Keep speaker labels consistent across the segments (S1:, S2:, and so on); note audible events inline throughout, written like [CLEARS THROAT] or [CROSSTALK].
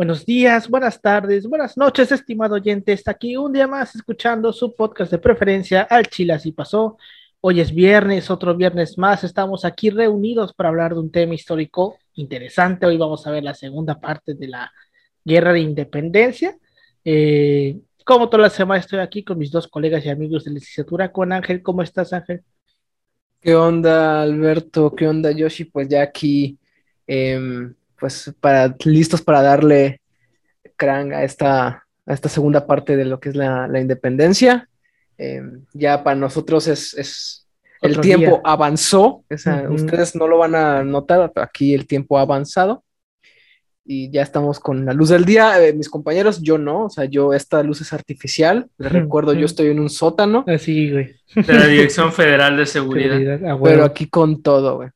S1: Buenos días, buenas tardes, buenas noches, estimado oyente. Está aquí un día más escuchando su podcast de preferencia al Chile así pasó. Hoy es viernes, otro viernes más. Estamos aquí reunidos para hablar de un tema histórico interesante. Hoy vamos a ver la segunda parte de la Guerra de Independencia. Eh, como toda la semana estoy aquí con mis dos colegas y amigos de licenciatura, con Ángel. ¿Cómo estás, Ángel?
S2: ¿Qué onda, Alberto? ¿Qué onda, Yoshi? Pues ya aquí, em, pues para, listos para darle crang a esta, a esta segunda parte de lo que es la, la independencia. Em, ya para nosotros es, es el tiempo
S1: día.
S2: avanzó. O sea,
S1: Ujú.
S2: Ustedes no lo van a notar, pero aquí el tiempo ha avanzado. Y ya estamos con la luz del día. Eh, mis compañeros, yo no. O sea, yo, esta luz es artificial. Les recuerdo, yo estoy en un sótano,
S1: Así, güey.
S3: de la Dirección Federal de Seguridad.
S1: Seguridad, a huevo.
S2: pero aquí con todo, güey.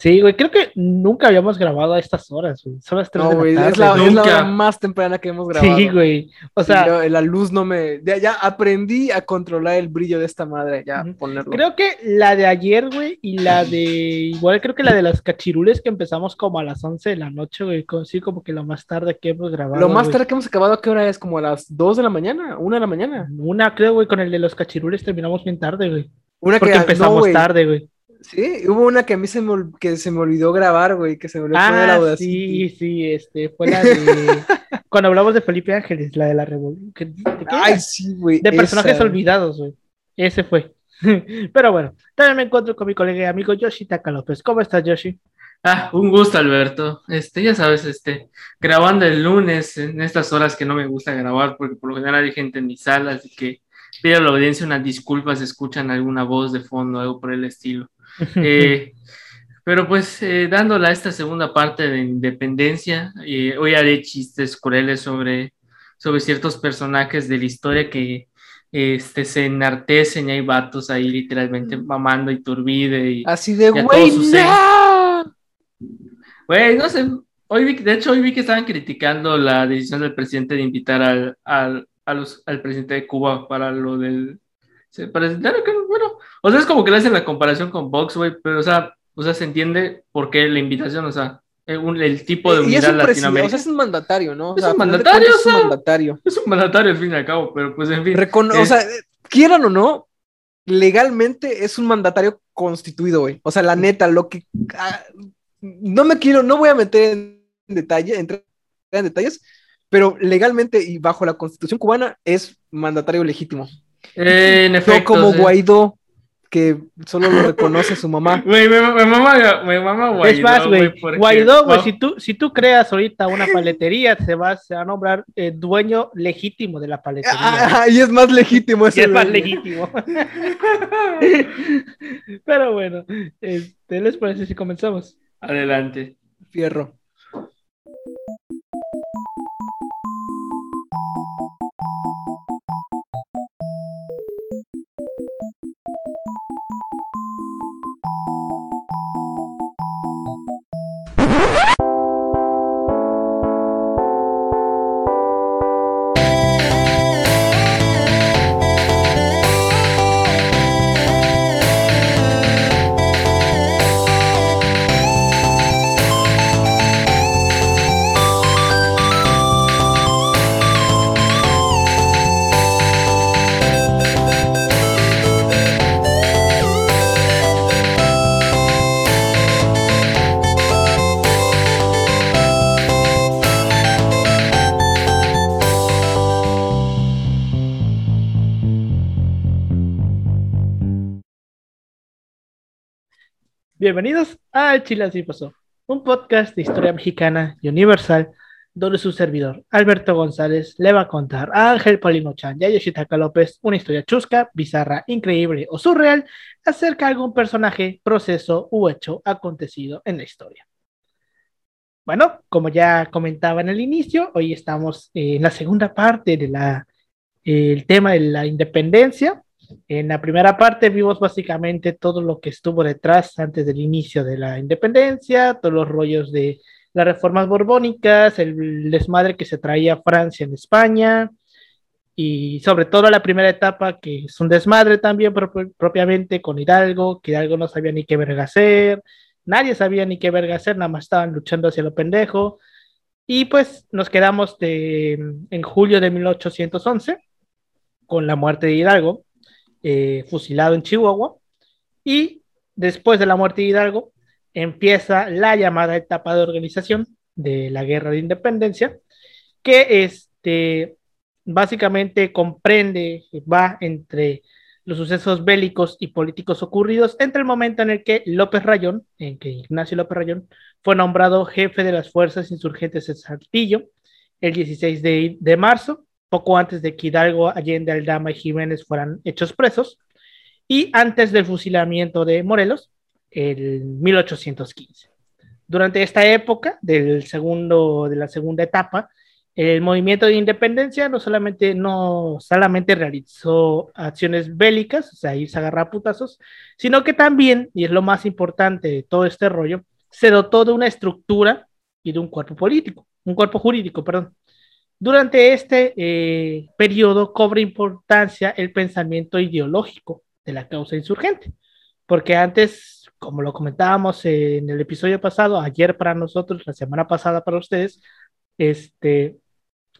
S1: Sí, güey, creo que nunca habíamos grabado a estas horas, güey. Son las 3
S2: No,
S1: de la
S2: güey,
S1: tarde.
S2: es la,
S1: güey.
S2: es la hora más temprana que hemos grabado.
S1: Sí, güey. O sea,
S2: yo- la luz no me. Ya, ya aprendí a controlar el brillo de esta madre, ya ponerlo.
S1: creo que la de ayer, güey, y la de. Igual creo que la de los cachirules que empezamos como a las 11 de la noche, güey. Sí, como que lo más tarde que hemos grabado.
S2: Lo más
S1: güey.
S2: tarde que hemos acabado, ¿a qué hora es? Como a las 2 de la mañana, 1 de la mañana.
S1: Una, creo, güey, con el de los cachirules terminamos bien tarde, güey.
S2: Una
S1: Porque
S2: que no,
S1: empezamos
S2: güey.
S1: tarde, güey.
S2: Sí, hubo una que a mí se me, que se me olvidó grabar, güey, que se me olvidó poner
S1: Ah,
S2: Audacity.
S1: sí, sí, este, fue la de. [LAUGHS] cuando hablamos de Felipe Ángeles, la de la revolución.
S2: Ay, sí, güey.
S1: De personajes
S2: esa.
S1: olvidados, güey. Ese fue. [LAUGHS] Pero bueno, también me encuentro con mi colega y amigo Yoshi Taka López. ¿Cómo estás, Yoshi?
S3: Ah, un gusto, Alberto. Este, ya sabes, este, grabando el lunes en estas horas que no me gusta grabar porque por lo general hay gente en mi sala, así que pido a la audiencia unas disculpas si escuchan alguna voz de fondo o algo por el estilo. Eh, pero pues eh, dándola a esta segunda parte de Independencia, eh, hoy haré chistes crueles sobre, sobre ciertos personajes de la historia que este, se enartecen y hay vatos ahí literalmente mamando y turbide y
S2: Así de, güey, no.
S3: Güey, no sé, hoy vi, de hecho hoy vi que estaban criticando la decisión del presidente de invitar al, al, a los- al presidente de Cuba para lo del... se- claro que, bueno, o sea, es como que le hacen la comparación con Vox, güey, pero o sea, o sea, se entiende por qué la invitación, o sea, el, un- el tipo de unidad
S2: un presidente, o sea, es un mandatario, ¿no? O
S3: Es un mandatario, o
S2: Es un mandatario.
S3: Es un mandatario al fin y al cabo, pero pues en fin.
S2: Recono-
S3: Eh,
S2: O sea, quieran o no, legalmente es un mandatario constituido, güey. O sea, la neta, lo que. ah, no me quiero, no voy a meter en detalle, entrar en detalles, pero legalmente y bajo la constitución cubana es mandatario legítimo.
S3: Eh, en
S2: No
S3: efecto.
S2: como
S3: sí.
S2: Guaidó, que solo lo reconoce su mamá. [LAUGHS]
S3: Güey, me, me mama, me mama Guaidó,
S1: es más, güey.
S3: porque-
S1: Guaidó, güey, si tú, si tú creas ahorita una paletería, se va, se va a nombrar eh, dueño legítimo de la paletería.
S2: Ah, y es más legítimo
S1: Y
S2: ese
S1: es más
S2: güey.
S1: legítimo. [LAUGHS] Pero bueno, este, ¿les parece si comenzamos?
S3: Adelante.
S2: Fierro.
S1: Bienvenidos a Chile Así Pasó, un podcast de historia mexicana y universal, donde su servidor, Alberto González, le va a contar a Ángel Paulino Chan y a Yoshitaka López una historia chusca, bizarra, increíble o surreal acerca de algún personaje, proceso u hecho acontecido en la historia. Bueno, como ya comentaba en el inicio, hoy estamos eh, en la segunda parte del el tema de la independencia. En la primera parte vimos básicamente todo lo que estuvo detrás antes del inicio de la independencia, todos los rollos de las reformas borbónicas, el desmadre que se traía Francia en España y sobre todo la primera etapa que es un desmadre también pro propiamente con Hidalgo, que Hidalgo no sabía ni qué verga hacer, nadie sabía ni qué verga hacer, nada más estaban luchando hacia lo pendejo. Y pues nos quedamos de, en julio de 1811 con la muerte de Hidalgo, eh, fusilado en Chihuahua. Y después de la muerte de Hidalgo, empieza la llamada etapa de organización de la Guerra de Independencia, que este, básicamente comprende, va entre los sucesos bélicos y políticos ocurridos entre el momento en el que López Rayón, en que Ignacio López Rayón fue nombrado jefe de las fuerzas insurgentes de Saltillo el 16 de, de marzo, poco antes de que Hidalgo, Allende, Aldama y Jiménez fueran hechos presos, y antes del fusilamiento de Morelos, el 1815. Durante esta época del segundo, de la segunda etapa, el movimiento de independencia no solamente, no solamente realizó acciones bélicas, o sea, irse a agarrar putazos, sino que también, y es lo más importante de todo este rollo, se dotó de una estructura y de un cuerpo político, un cuerpo jurídico, perdón. Durante este eh, periodo cobra importancia el pensamiento ideológico de la causa insurgente, porque antes, como lo comentábamos en el episodio pasado, ayer para nosotros, la semana pasada para ustedes, este,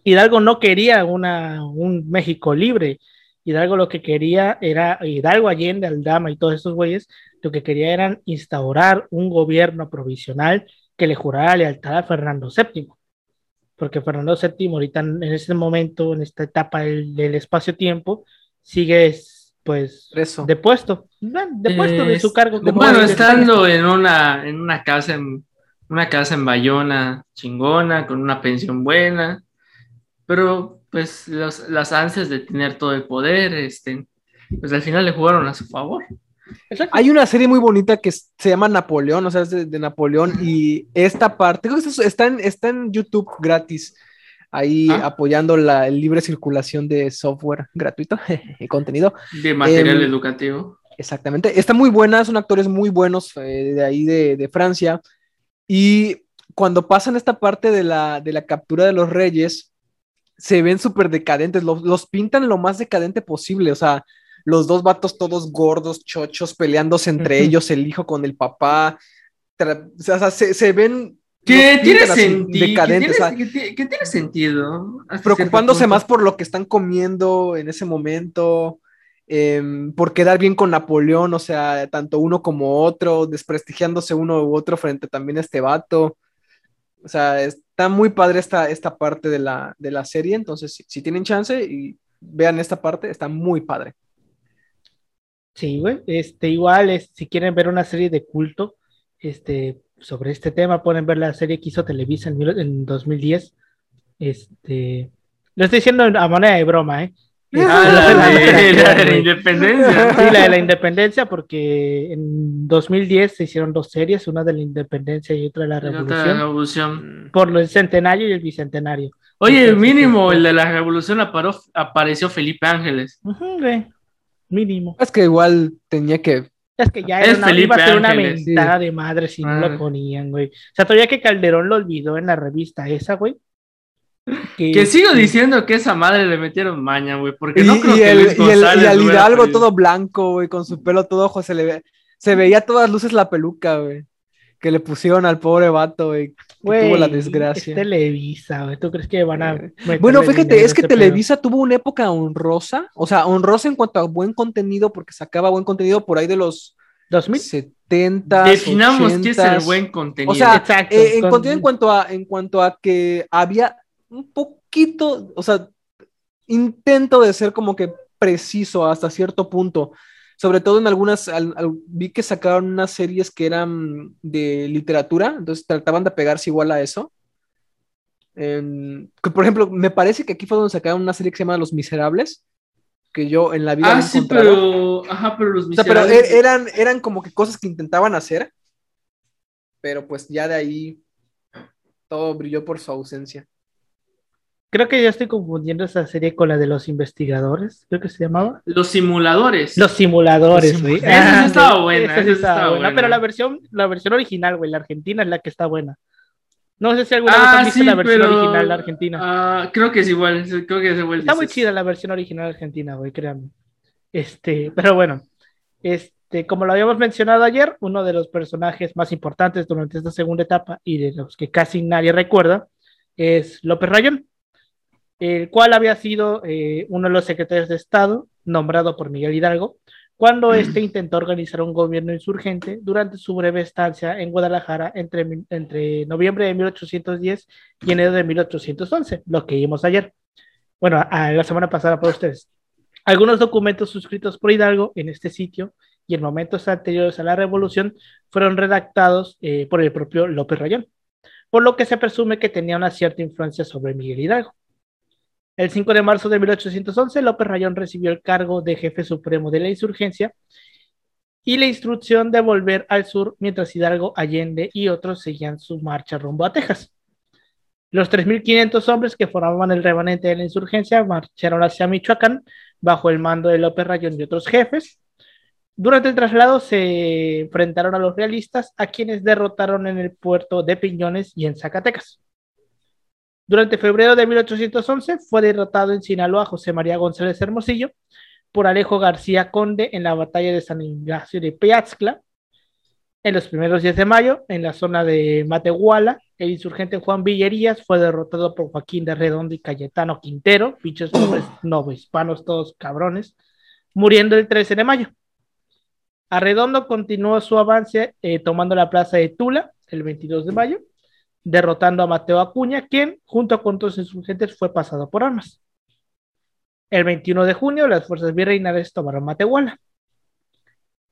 S1: Hidalgo no quería una, un México libre. Hidalgo lo que quería era, Hidalgo Allende, Aldama y todos estos güeyes, lo que quería era instaurar un gobierno provisional que le jurara lealtad a Fernando VII. Porque Fernando VII ahorita en este momento, en esta etapa del, del espacio-tiempo, sigue pues
S2: Preso.
S1: depuesto, depuesto de su cargo. como
S3: bueno, estando en una, en una casa en una casa en Bayona chingona, con una pensión buena, pero pues los- las ansias de tener todo el poder, este, pues al final le jugaron a su favor.
S1: Exacto.
S2: Hay una serie muy bonita que se llama Napoleón, o sea, es de, de Napoleón, y esta parte, creo que está, está en, está en YouTube gratis, ahí
S3: Ah.
S2: apoyando la libre circulación de software gratuito [LAUGHS] y contenido.
S3: De material
S2: Em,
S3: educativo.
S2: Exactamente. Está muy buena, son actores muy buenos eh, de ahí de, de Francia. Y cuando pasan esta parte de la, de la captura de los reyes, se ven súper decadentes, los, los pintan lo más decadente posible, o sea, los dos vatos todos gordos, chochos, peleándose entre ellos, el hijo con el papá. o sea, se, se ven...
S3: Que tiene, que,
S2: decadentes,
S3: tiene,
S2: o sea,
S3: que tiene- que tiene sentido.
S2: preocupándose más por lo que están comiendo en ese momento, em, por quedar bien con Napoleón, o sea, tanto uno como otro, desprestigiándose uno u otro frente también a este vato. O sea, está muy padre esta, esta parte de la, de la serie, entonces si, si tienen chance y vean esta parte, está muy padre.
S1: Sí, güey. Este, igual, es, si quieren ver una serie de culto este, sobre este tema, pueden ver la serie que hizo Televisa en, mil- en 2010. Este, lo estoy diciendo a manera de broma, ¿eh?
S3: Ah,
S1: Este,
S3: la de, la de la independencia.
S1: Sí, la de la independencia, porque en 2010 se hicieron dos series, una de la independencia y otra de la
S3: Y otra
S1: revolución,
S3: revolución.
S1: por el centenario y el bicentenario.
S3: Oye,
S1: Entonces,
S3: mínimo,
S1: este-
S3: el de la revolución aparó- apareció Felipe Ángeles.
S1: Ujú, güey, mínimo.
S2: Es que igual tenía que...
S1: Es que ya
S3: Es
S1: era una,
S3: Felipe
S1: iba a ser una
S3: Ángeles,
S2: sí.
S1: mentada de madre si no
S3: Ah.
S1: lo ponían, güey. O sea, todavía que Calderón lo olvidó en la revista esa, güey.
S3: Que sigo diciendo que esa madre le metieron maña, güey, porque
S2: Y,
S3: no creo
S2: y
S3: que
S2: el,
S3: Luis
S2: y el- y al Hidalgo todo blanco, güey, con su pelo todo ojo, se le ve, se veía a todas luces la peluca, güey, que le pusieron al pobre vato, güey, tuvo la desgracia.
S1: Es Televisa, güey. ¿Tú crees que van a.
S2: Eh, Bueno, fíjate, es que
S1: pedo?
S2: Televisa tuvo una época honrosa, o sea, honrosa en cuanto a buen contenido, porque sacaba buen contenido por ahí de los
S1: 2000.
S2: 70.
S3: Definamos qué es el
S2: 80s.
S3: buen contenido.
S2: O sea,
S1: Exacto,
S2: eh, en
S1: con-
S2: contenido en cuanto a en cuanto a que había un poquito, o sea, intento de ser como que preciso hasta cierto punto. Sobre todo en algunas, al- al- vi que sacaron unas series que eran de literatura, entonces trataban de pegarse igual a eso. Que, por ejemplo, me parece que aquí fue donde sacaron una serie que se llama Los Miserables, que yo en la vida
S3: ah, sí, pero. Ajá, pero los
S2: O sea, pero
S3: miserables.
S2: e- eran, eran como que cosas que intentaban hacer, pero pues ya de ahí todo brilló por su ausencia.
S1: Creo que ya estoy confundiendo esa serie con la de los investigadores, creo que se llamaba.
S3: Los simuladores.
S1: Los simuladores,
S2: Los
S1: güey.
S3: simuladores. Esa sí estaba buena,
S1: esa sí estaba buena,
S3: buena.
S1: Pero la versión, la versión original, güey, la argentina es la que está buena. No sé si alguna vez
S3: Ah,
S1: han visto
S3: sí,
S1: la versión
S3: pero-
S1: original argentina.
S3: Ah, creo que es igual. Creo que es igual.
S1: Está muy
S3: dices.
S1: chida la versión original argentina, güey, créanme. Este, pero bueno, este, como lo habíamos mencionado ayer, uno de los personajes más importantes durante esta segunda etapa y de los que casi nadie recuerda es López Rayón, el cual había sido eh, uno de los secretarios de Estado nombrado por Miguel Hidalgo cuando éste intentó organizar un gobierno insurgente durante su breve estancia en Guadalajara entre, entre noviembre de 1810 y enero de 1811, lo que vimos ayer. Bueno, a, la semana pasada para ustedes. Algunos documentos suscritos por Hidalgo en este sitio y en momentos anteriores a la revolución fueron redactados eh, por el propio López Rayón, por lo que se presume que tenía una cierta influencia sobre Miguel Hidalgo. El 5 de marzo de 1811, López Rayón recibió el cargo de jefe supremo de la insurgencia y la instrucción de volver al sur mientras Hidalgo, Allende y otros seguían su marcha rumbo a Texas. Los 3.500 hombres que formaban el remanente de la insurgencia marcharon hacia Michoacán bajo el mando de López Rayón y otros jefes. Durante el traslado se enfrentaron a los realistas, a quienes derrotaron en el puerto de Piñones y en Zacatecas. Durante febrero de 1811 fue derrotado en Sinaloa José María González Hermosillo por Alejo García Conde en la batalla de San Ignacio de Piaxcla. En los primeros días de mayo, en la zona de Matehuala, el insurgente Juan Villerías fue derrotado por Joaquín de Redondo y Cayetano Quintero, pinches nombres [CLEARS THROAT] hispanos todos cabrones, muriendo el 13 de mayo. Arredondo continuó su avance eh, tomando la plaza de Tula el 22 de mayo derrotando a Mateo Acuña, quien, junto con otros insurgentes, fue pasado por armas. El 21 de junio, las fuerzas virreinales tomaron Matehuala.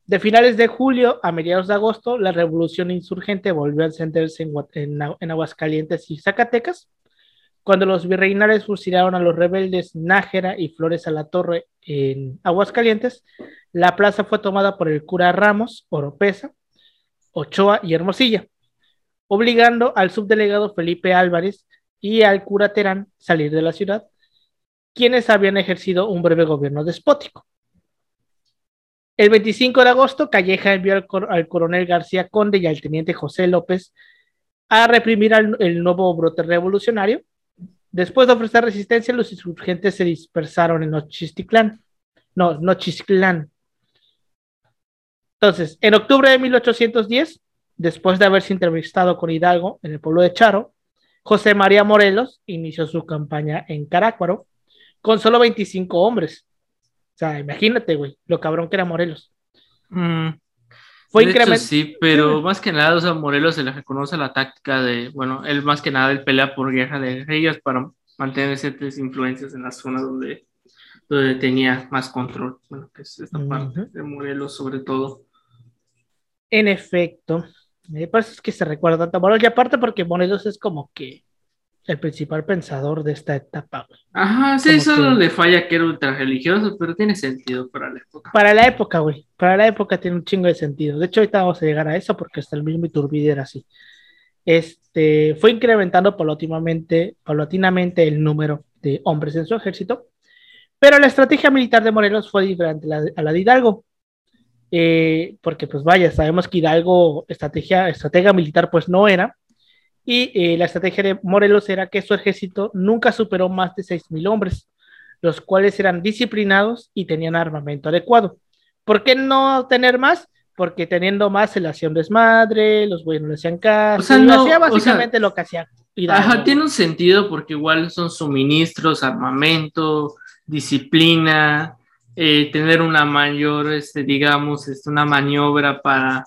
S1: De finales de julio a mediados de agosto, la revolución insurgente volvió a encenderse en, en, Aguascalientes y Zacatecas, cuando los virreinales fusilaron a los rebeldes Nájera y Flores a la Torre en Aguascalientes, la plaza fue tomada por el cura Ramos, Oropesa, Ochoa y Hermosilla obligando al subdelegado Felipe Álvarez y al cura Terán salir de la ciudad, quienes habían ejercido un breve gobierno despótico. El 25 de agosto, Calleja envió al, coronel García Conde y al teniente José López a reprimir al, el nuevo brote revolucionario. Después de ofrecer resistencia, los insurgentes se dispersaron en Nochisticlán. No, Nochistlán. Entonces, en octubre de 1810, Después de haberse entrevistado con Hidalgo en el pueblo de Charo, José María Morelos inició su campaña en Carácuaro con solo 25 hombres. O sea, imagínate, güey, lo cabrón que era Morelos.
S3: Mm. Fue incremental. Sí, pero más que nada, o sea, Morelos se le reconoce la táctica de, bueno, él más que nada, él pelea por guerra de guerrillas para mantener ciertas influencias en la zona donde, donde tenía más control. Bueno, que es esta parte de Morelos sobre todo.
S1: En efecto, me parece que se recuerda tanto a Morelos, y aparte porque Morelos es como que el principal pensador de esta etapa.
S3: Ajá, sí, solo le falla que era ultra religioso, pero tiene sentido para la época.
S1: Para la época, güey. Para la época tiene un chingo de sentido. De hecho, ahorita vamos a llegar a eso porque hasta el mismo Iturbide era así. Este, fue incrementando paulatinamente, paulatinamente el número de hombres en su ejército, pero la estrategia militar de Morelos fue diferente a la de Hidalgo. Eh, porque pues vaya, sabemos que Hidalgo, estrategia, estratega militar pues no era, y eh, la estrategia de Morelos era que su ejército nunca superó más de 6.000 hombres, los cuales eran disciplinados y tenían armamento adecuado. ¿Por qué no tener más? Porque teniendo más se le hacía un desmadre, los güeyes no le hacían caso, o sea, no, hacía básicamente lo que hacía
S3: Hidalgo. Ajá, tiene un sentido porque igual son suministros, armamento, disciplina, eh, tener una mayor, este, digamos, este, una maniobra para,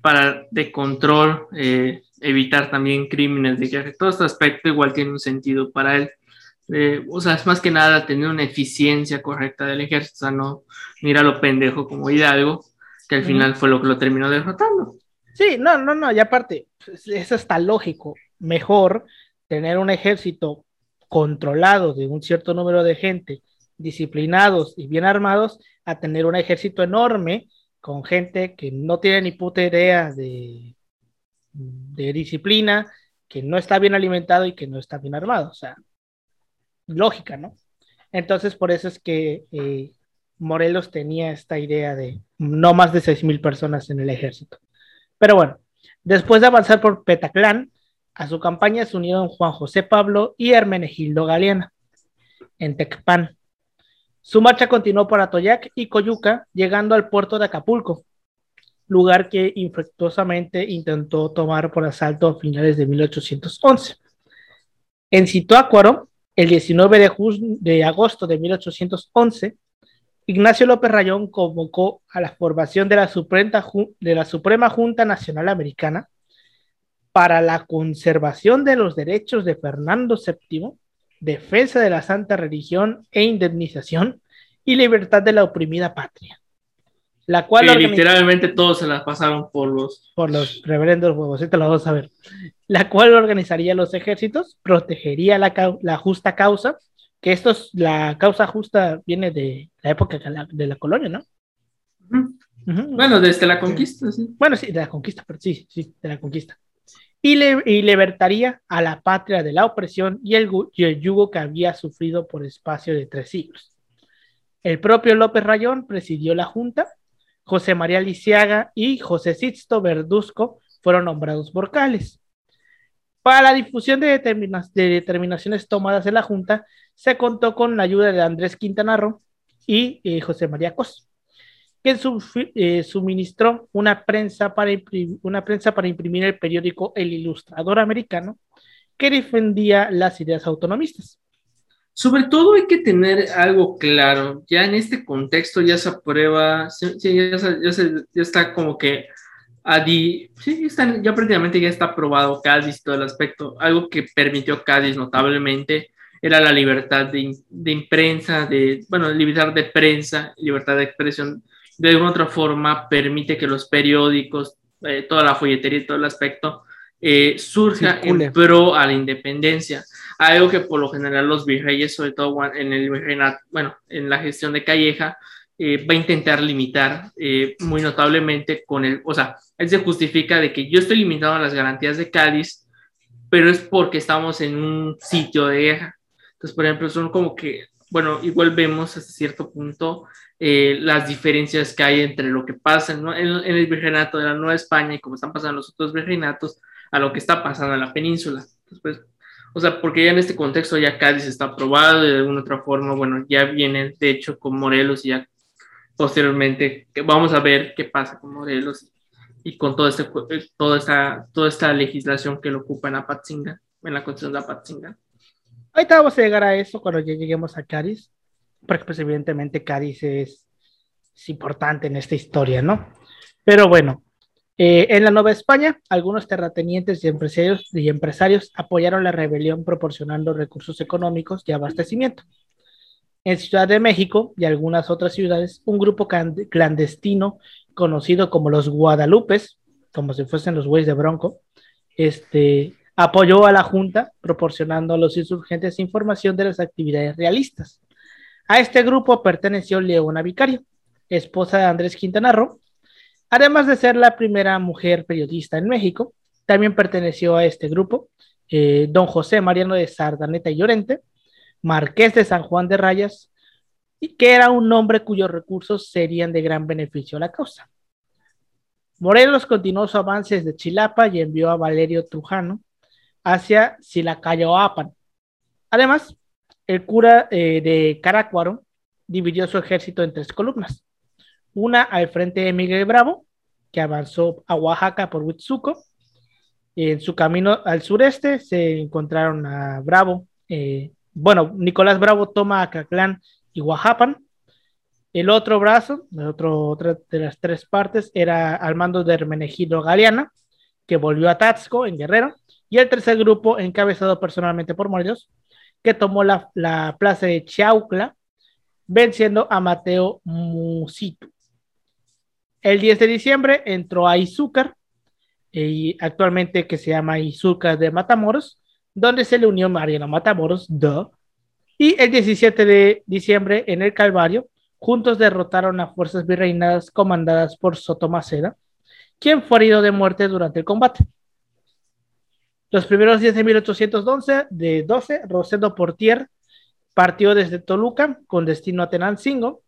S3: para de control, eh, evitar también crímenes de guerra. Todo este aspecto igual tiene un sentido para él. Eh, o sea, es más que nada tener una eficiencia correcta del ejército, o sea, no mira lo pendejo como Hidalgo, que al final fue lo que lo terminó derrotando.
S1: Sí, no, no, no, y aparte, eso está lógico. Mejor tener un ejército controlado de un cierto número de gente disciplinados y bien armados a tener un ejército enorme con gente que no tiene ni puta idea de, de disciplina, que no está bien alimentado y que no está bien armado. O sea, lógica, ¿no? Entonces, por eso es que eh, Morelos tenía esta idea de no más de seis mil personas en el ejército. Pero bueno, después de avanzar por Petaclán, a su campaña se unieron Juan José Pablo y Hermenegildo Galeana en Tecpan. Su marcha continuó por Atoyac y Coyuca, llegando al puerto de Acapulco, lugar que infructuosamente intentó tomar por asalto a finales de 1811. En Situácuaro, el 19 de, de agosto de 1811, Ignacio López Rayón convocó a la formación de la, de la Suprema Junta Nacional Americana para la conservación de los derechos de Fernando VII, defensa de la santa religión e indemnización y libertad de la oprimida patria.
S3: La cual literalmente todos se la pasaron por los
S1: por los reverendos huevos, esto lo vamos a ver. La cual organizaría los ejércitos, protegería la, la justa causa, que esto es la causa justa viene de la época de la, colonia, ¿no?
S3: Bueno, desde la conquista, sí.
S1: Bueno, sí, de la conquista, pero sí, sí, de la conquista y, libertaría a la patria de la opresión y el, yugo que había sufrido por espacio de tres siglos. El propio López Rayón presidió la Junta, José María Lisiaga y José Sixto Verduzco fueron nombrados vocales. Para la difusión de, determinaciones tomadas en la Junta, se contó con la ayuda de Andrés Quintanarro y eh, José María Cos que eh, suministró una prensa, para una prensa para imprimir el periódico El Ilustrador Americano, que defendía las ideas autonomistas.
S3: Sobre todo hay que tener algo claro, ya en este contexto ya se aprueba, ya, está como que sí, ya prácticamente ya está aprobado Cádiz, todo el aspecto, algo que permitió Cádiz notablemente era la libertad de, de imprensa, de, bueno, libertad de prensa, libertad de expresión de alguna otra forma permite que los periódicos, eh, toda la folletería y todo el aspecto eh, surja en pro a la independencia. Algo que por lo general los virreyes, sobre todo en el bueno, en la gestión de Calleja, eh, va a intentar limitar muy notablemente con el, o sea, él se justifica de que yo estoy limitado a las garantías de Cádiz, pero es porque estamos en un sitio de guerra. Entonces, por ejemplo, son como que, bueno, igual vemos hasta cierto punto eh, las diferencias que hay entre lo que pasa en, el virreinato de la Nueva España y cómo están pasando los otros virreinatos a lo que está pasando en la península. Pues, o sea, porque ya en este contexto ya Cádiz está aprobado y de alguna otra forma, bueno, ya viene de hecho con Morelos y ya posteriormente que vamos a ver qué pasa con Morelos y con todo este, toda, esta, toda esta legislación que lo ocupa en Apatzinga, en la constitución de Apatzinga.
S1: Ahorita vamos a llegar a eso cuando ya lleguemos a Cádiz porque pues evidentemente Cádiz es, importante en esta historia, ¿no? Pero bueno, eh, en la Nueva España, algunos terratenientes y empresarios, y empresarios apoyaron la rebelión proporcionando recursos económicos y abastecimiento. En Ciudad de México y algunas otras ciudades, un grupo clandestino conocido como los Guadalupes, como si fuesen los güeyes de Bronco, este, apoyó a la Junta proporcionando a los insurgentes información de las actividades realistas. A este grupo perteneció Leona Vicario, esposa de Andrés Quintana Roo. Además de ser la primera mujer periodista en México, también perteneció a este grupo eh, don José Mariano de Sardaneta y Llorente, marqués de San Juan de Rayas, y que era un hombre cuyos recursos serían de gran beneficio a la causa. Morelos continuó su avance desde Chilapa y envió a Valerio Trujano hacia Silacayoapan. Además, el cura eh, de Caracuaro dividió su ejército en tres columnas. Una al frente de Miguel Bravo, que avanzó a Oaxaca por Huitzuco. En su camino al sureste se encontraron a Bravo. Eh, bueno, Nicolás Bravo toma Acaclán y Oaxapan. El otro brazo, otra de las tres partes, era al mando de Hermenegildo Galeana, que volvió a Taxco, en Guerrero. Y el tercer grupo, encabezado personalmente por Morelos, que tomó la, plaza de Chaucla, venciendo a Mateo Musito. El 10 de diciembre entró a Izúcar, y actualmente que se llama Izúcar de Matamoros, donde se le unió Mariano Matamoros, y el 17 de diciembre en el Calvario, juntos derrotaron a fuerzas virreinadas comandadas por Sotomaceda, quien fue herido de muerte durante el combate. Los primeros días de 1812, de 12, Rosendo Portier partió desde Toluca con destino a Tenancingo.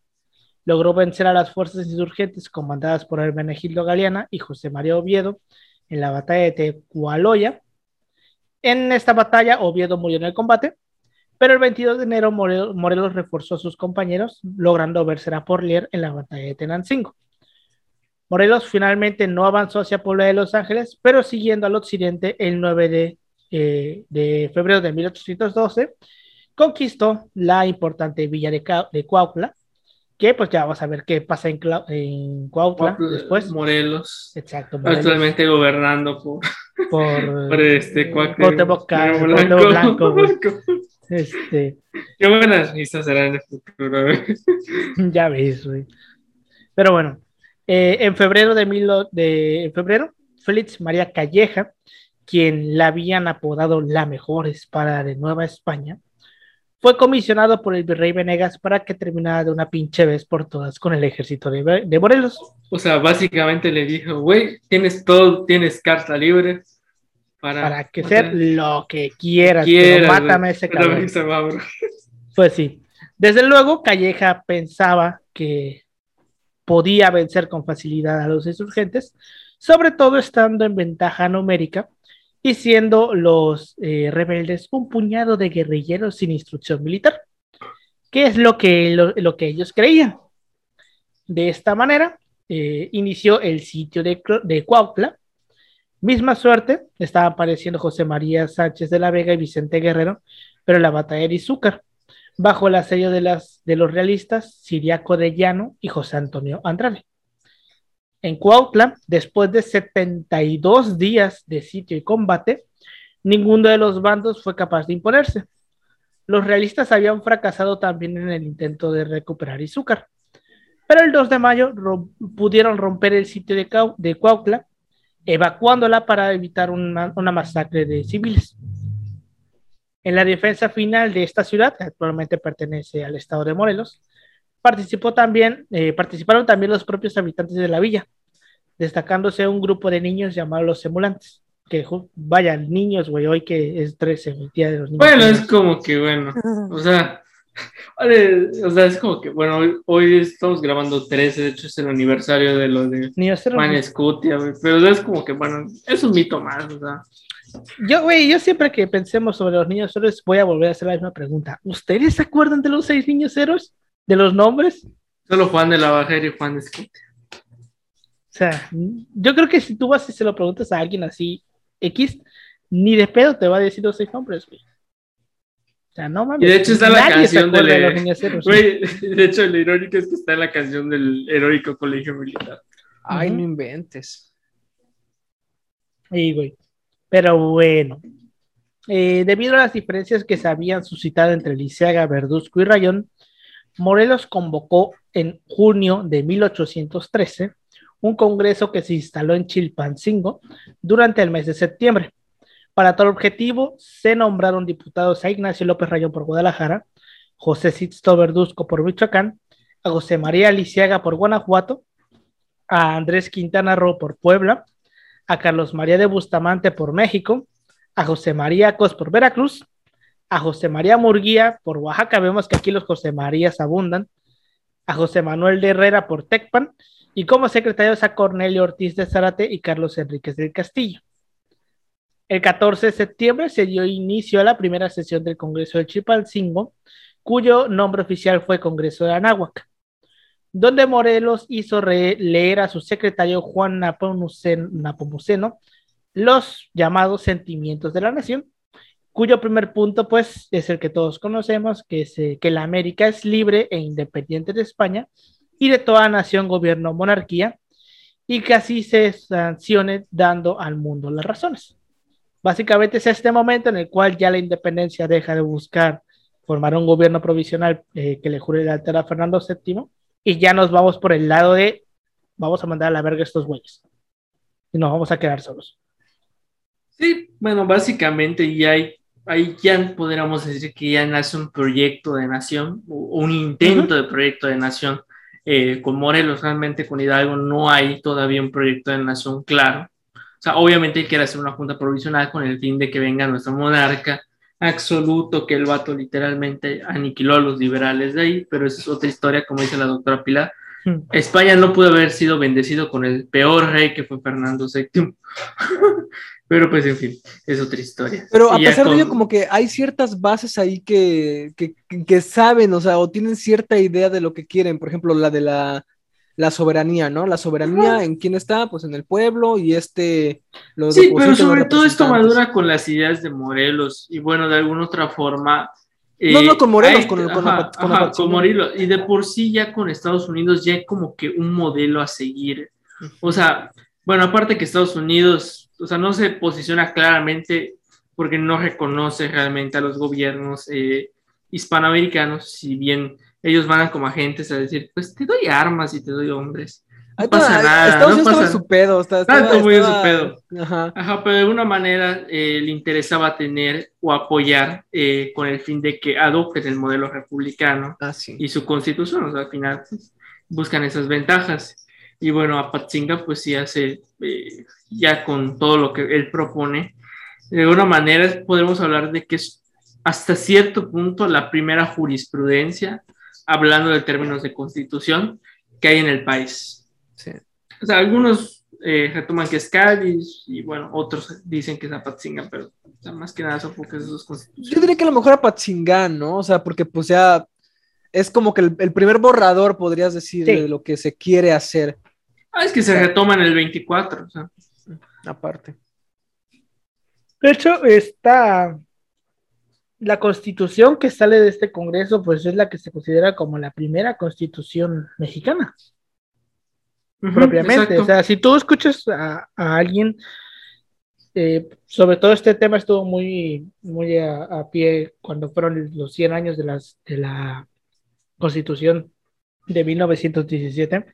S1: Logró vencer a las fuerzas insurgentes comandadas por Hermenegildo Galeana y José María Oviedo en la batalla de Tecualoya. En esta batalla, Oviedo murió en el combate, pero el 22 de enero Morelos, reforzó a sus compañeros, logrando vencer a Porlier en la batalla de Tenancingo. Morelos finalmente no avanzó hacia Puebla de Los Ángeles, pero siguiendo al occidente el 9 de eh, de febrero de 1812, conquistó la importante villa de, de Cuautla, que pues ya vamos a ver qué pasa en, Cla- en Cuautla después.
S3: Morelos,
S1: Exacto, Morelos,
S3: actualmente gobernando por,
S1: por, [LAUGHS]
S3: por este Cuauhtémoc
S1: Cuauhtémoc
S3: Blanco.
S1: Cuauhtémoc Blanco. [LAUGHS] Este,
S3: Qué buenas risas serán en el futuro. [LAUGHS]
S1: ya ves, güey. Pero bueno, eh, en febrero de, mil, de en febrero, Félix María Calleja, quien la habían apodado la mejor espada de Nueva España, fue comisionado por el virrey Venegas para que terminara de una pinche vez por todas con el ejército de, de Morelos.
S3: O sea, básicamente le dijo, güey, tienes todo, tienes carta libre para,
S1: Para que ser lo que quieras,
S3: quieras,
S1: pero mátame ese
S3: Pero
S1: cabrón.
S3: va, bro.
S1: Pues sí. Desde luego, Calleja pensaba que podía vencer con facilidad a los insurgentes, sobre todo estando en ventaja numérica y siendo los eh, rebeldes un puñado de guerrilleros sin instrucción militar, que es lo que, lo, que ellos creían. De esta manera, eh, inició el sitio de, de Cuautla. Misma suerte, estaban apareciendo José María Sánchez de la Vega y Vicente Guerrero, pero la batalla de Izúcar, bajo el asedio de, las, de los realistas Siriaco de Llano y José Antonio Andrade. En Cuautla, después de 72 días de sitio y combate, ninguno de los bandos fue capaz de imponerse. Los realistas habían fracasado también en el intento de recuperar Izúcar, pero el 2 de mayo pudieron romper el sitio de, Cuautla, evacuándola para evitar una masacre de civiles. En la defensa final de esta ciudad, que actualmente pertenece al estado de Morelos, participó también, eh, participaron también los propios habitantes de la villa, destacándose un grupo de niños llamados los emulantes. Que vayan niños, güey, hoy que es 13, el día de los niños.
S3: Bueno, es como que bueno, o sea, [LAUGHS] vale, o sea, es como que bueno, hoy, hoy estamos grabando 13, de hecho es el aniversario de lo de. Juan Escutia, güey, pero es como que bueno, es un mito más, o sea,
S1: Yo, güey, yo siempre que pensemos sobre los niños héroes, voy a volver a hacer la misma pregunta. ¿Ustedes se acuerdan de los seis niños héroes? ¿De los nombres?
S3: solo Juan de la Bajera y Juan Escutia.
S1: O sea, yo creo que si tú vas y se lo preguntas a alguien así, X, ni de pedo te va a decir los seis nombres, güey. O sea, no mames.
S3: Y de hecho está la
S1: nadie se
S3: canción de,
S1: acuerda de
S3: la-
S1: los niños héroes.
S3: Güey, [LAUGHS] de hecho lo irónico es que está en la canción del heroico colegio militar.
S2: Ay, no inventes.
S1: Sí, güey. Pero bueno. Eh, debido a las diferencias que se habían suscitado entre Lisiaga, Verduzco y Rayón, Morelos convocó en junio de 1813 un congreso que se instaló en Chilpancingo durante el mes de septiembre. Para tal objetivo, se nombraron diputados a Ignacio López Rayón por Guadalajara, José Sixto Verduzco por Michoacán, a José María Lisiaga por Guanajuato, a Andrés Quintana Roo por Puebla, a Carlos María de Bustamante por México, a José María Cos por Veracruz, a José María Murguía por Oaxaca, vemos que aquí los José Marías abundan, a José Manuel de Herrera por Tecpan, y como secretarios a Cornelio Ortiz de Zárate y Carlos Enríquez del Castillo. El 14 de septiembre se dio inicio a la primera sesión del Congreso de Chilpancingo, cuyo nombre oficial fue Congreso de Anáhuac, donde Morelos hizo leer a su secretario Juan Napomuceno, los llamados sentimientos de la nación, cuyo primer punto pues es el que todos conocemos, que es eh, que la América es libre e independiente de España y de toda nación, gobierno monarquía, y que así se sancione dando al mundo las razones. Básicamente es este momento en el cual ya la independencia deja de buscar formar un gobierno provisional eh, que le jure lealtad a Fernando VII y ya nos vamos por el lado de vamos a mandar a la verga a estos güeyes y nos vamos a quedar solos.
S3: Sí, bueno, básicamente ya hay, ahí ya podríamos decir que ya nace un proyecto de nación, o un intento de proyecto de nación. Eh, con Morelos, realmente con Hidalgo no hay todavía un proyecto de nación claro. O sea, obviamente quiere hacer una junta provisional con el fin de que venga nuestro monarca absoluto, que el vato literalmente aniquiló a los liberales de ahí, pero esa es otra historia, como dice la doctora Pilar.
S1: Hmm.
S3: España no pudo haber sido bendecido con el peor rey que fue Fernando VII. [LAUGHS] Pero pues en fin, es otra historia.
S2: Pero a pesar de ello, como que hay ciertas bases ahí que- que saben, o sea, o tienen cierta idea de lo que quieren. Por ejemplo, la de la, la soberanía, ¿no? La soberanía en quién está, pues en el pueblo y este
S3: lo Sí, pero sobre todo esto madura con las ideas de Morelos y bueno, de alguna otra forma
S2: no, no, con Morelos, con,
S3: con, Morelos. Y de por sí ya con Estados Unidos ya hay como que un modelo a seguir. O sea, bueno, aparte que Estados Unidos, o sea, no se posiciona claramente porque no reconoce realmente a los gobiernos eh, hispanoamericanos, si bien ellos van como agentes a decir, pues te doy armas y te doy hombres. No pasa nada.
S2: Estados estaba en su pedo. Está,
S3: muy en su pedo. Ajá. pero de alguna manera eh, le interesaba tener o apoyar eh, con el fin de que adopten el modelo republicano
S2: ah,
S3: y su constitución. O sea, al final pues, buscan esas ventajas. Y bueno, a Patzinga pues sí hace, eh, ya con todo lo que él propone, de alguna manera podemos hablar de que es hasta cierto punto la primera jurisprudencia, hablando de términos de constitución, que hay en el país.
S2: Sí.
S3: O sea, algunos eh, retoman que es Cádiz y bueno, otros dicen que es Apatzinga, pero más que nada son porque es sus constituciones.
S2: Yo diría que a lo mejor Apatzinga, ¿no? O sea, porque pues ya es como que el, primer borrador, podrías decir, de lo que se quiere hacer.
S3: Ah, es que se retoma en el 24, o sea.
S2: Aparte.
S1: De hecho, está la constitución que sale de este Congreso, pues es la que se considera como la primera constitución mexicana. propiamente. O sea, si tú escuchas a, alguien, eh, sobre todo este tema estuvo muy, muy a, pie cuando fueron los 100 años de, las, de la constitución de 1917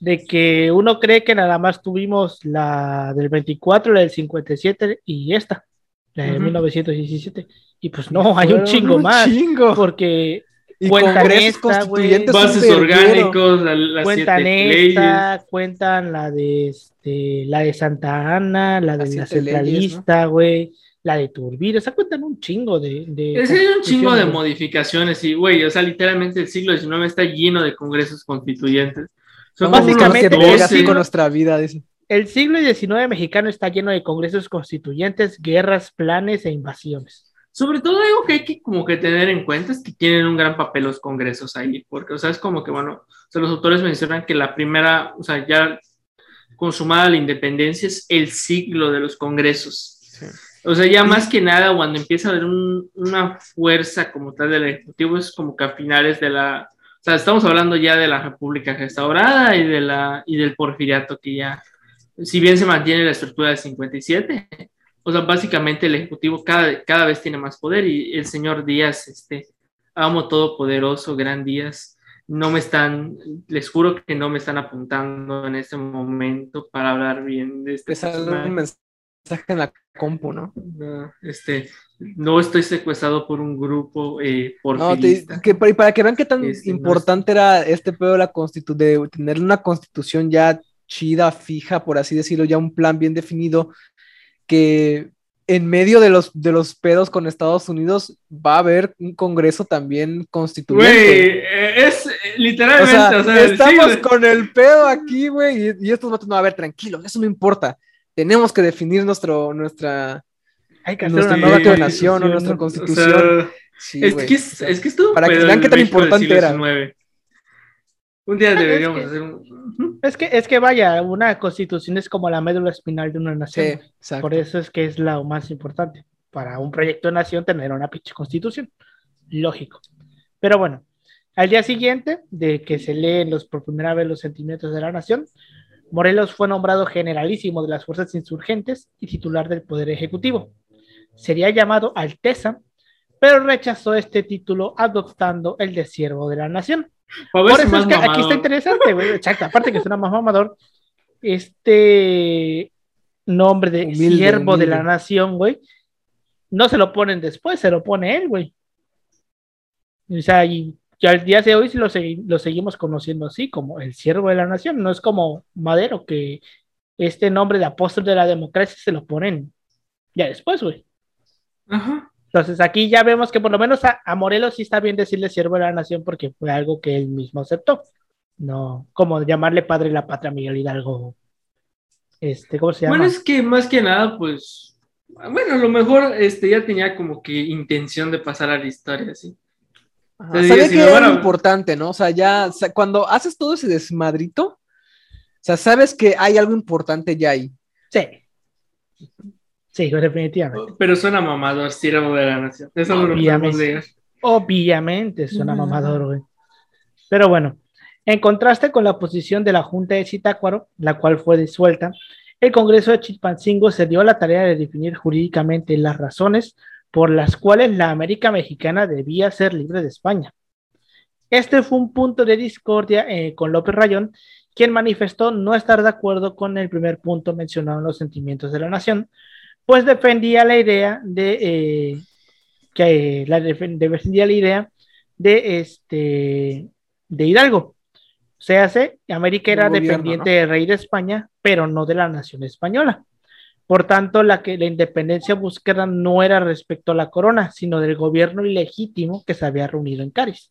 S1: de que uno cree que nada más tuvimos la del 24, la del 57 y esta, la de 1917. Y pues no, hay un chingo más. Porque cuentan esta,
S3: bases orgánicos,
S1: cuentan esta, cuentan la de este, la de Santa Ana, la de la centralista, güey. La de Turbide, o sea, cuentan un chingo de. de
S3: es un chingo de modificaciones y, güey, o sea, literalmente el siglo XIX está lleno de congresos constituyentes.
S2: Son básicamente así con nuestra vida.
S1: El siglo XIX mexicano está lleno de congresos constituyentes, guerras, planes e invasiones.
S3: Sobre todo algo que hay que como que tener en cuenta es que tienen un gran papel los congresos ahí, porque, o sea, es como que, bueno, o sea, los autores mencionan que la primera, o sea, ya consumada la independencia es el siglo de los congresos. O sea, ya más que nada, cuando empieza a haber una fuerza como tal del Ejecutivo, es como que a finales de la, o sea, estamos hablando ya de la República restaurada y, de la, y del porfiriato que ya, si bien se mantiene la estructura del 57, o sea, básicamente el Ejecutivo cada, cada vez tiene más poder y el señor Díaz, este, amo todopoderoso, gran Díaz, no me están, les juro que no me están apuntando en este momento para hablar bien de este.
S2: un mensaje en la compu, ¿no?
S3: No, este, no estoy secuestrado por un grupo eh, no,
S2: que, para que vean qué tan este, importante era este pedo de la constitución, de tener una constitución ya chida, fija, por así decirlo, ya un plan bien definido, que en medio de los, de los pedos con Estados Unidos va a haber un congreso también constituyente.
S3: Güey, eh, es literalmente, o sea,
S2: estamos con el pedo aquí, güey, y, y, estos no, no, a ver, tranquilo, eso no importa. Tenemos que definir nuestro, nuestra,
S1: hay que una nueva nación o nuestra constitución.
S3: es, que es, es, que estuvo
S2: Para que vean qué tan importante era.
S3: Un día deberíamos hacer un.
S1: Es que, es que vaya, una constitución es como la médula espinal de una nación. Por eso es que es lo más importante. Para un proyecto de nación tener una pinche constitución. Lógico. Pero bueno, al día siguiente de que se leen los, por primera vez los sentimientos de la nación, Morelos fue nombrado generalísimo de las fuerzas insurgentes y titular del Poder Ejecutivo sería llamado Alteza, pero rechazó este título adoptando el de siervo de la nación. Por eso es que aquí está interesante, güey. Exacto, aparte que suena más mamador, este nombre de siervo de la nación, güey, no se lo ponen después, se lo pone él, güey. O sea, y ya al día de hoy lo, lo seguimos conociendo así, como el siervo de la nación. No es como Madero, que este nombre de apóstol de la democracia se lo ponen ya después, güey. Entonces aquí ya vemos que por lo menos a, Morelos sí está bien decirle siervo de la nación porque fue algo que él mismo aceptó. No, como llamarle padre de la patria Miguel Hidalgo. Este, ¿cómo se llama?
S3: Bueno, es que más que nada, pues, bueno, a lo mejor este ya tenía como que intención de pasar a la historia, sí.
S2: Ajá, Sabía que era
S3: a-
S2: algo importante, ¿no? O sea, ya, o sea, cuando haces todo ese desmadrito, o sea, sabes que hay algo importante ya ahí.
S1: Sí. Sí, definitivamente.
S3: Pero suena mamador, siervo de la nación. Eso no lo
S1: Obviamente. Obviamente suena mamador, güey. Pero bueno, en contraste con la posición de la Junta de Zitácuaro, la cual fue disuelta, el Congreso de Chilpancingo se dio a la tarea de definir jurídicamente las razones por las cuales la América mexicana debía ser libre de España. Este fue un punto de discordia eh, con López Rayón, quien manifestó no estar de acuerdo con el primer punto mencionado en los sentimientos de la nación, pues defendía la idea de eh, que eh, la defen- defendía la idea de este de Hidalgo. O sea, se, América
S2: Del
S1: era
S2: gobierno,
S1: dependiente
S2: ¿no?
S1: del rey de España, pero no de la nación española. Por tanto, la que la independencia buscada no era respecto a la corona, sino del gobierno ilegítimo que se había reunido en Cádiz.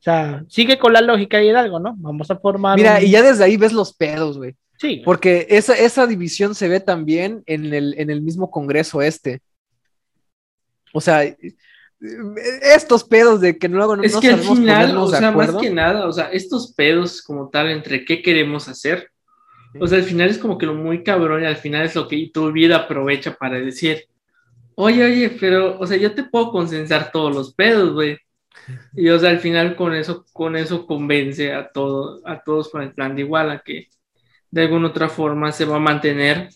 S1: O sea, sigue con la lógica de Hidalgo, ¿no? Vamos a formar.
S2: Mira,
S1: un-
S2: y ya desde ahí ves los pedos, güey.
S1: Sí,
S2: Porque esa, esa división se ve también en el, en el mismo Congreso este. O sea, eh, estos pedos de que luego no,
S3: es
S2: no
S3: que al final, o sea, más que nada, o sea, estos pedos como tal, entre qué queremos hacer, o sea, al final es como que lo muy cabrón y al final es lo que tu vida aprovecha para decir, oye, oye, pero, o sea, yo te puedo consensar todos los pedos, güey. Y, o sea, al final con eso, con eso convence a todos, a todos con el plan de Iguala que de alguna otra forma se va a mantener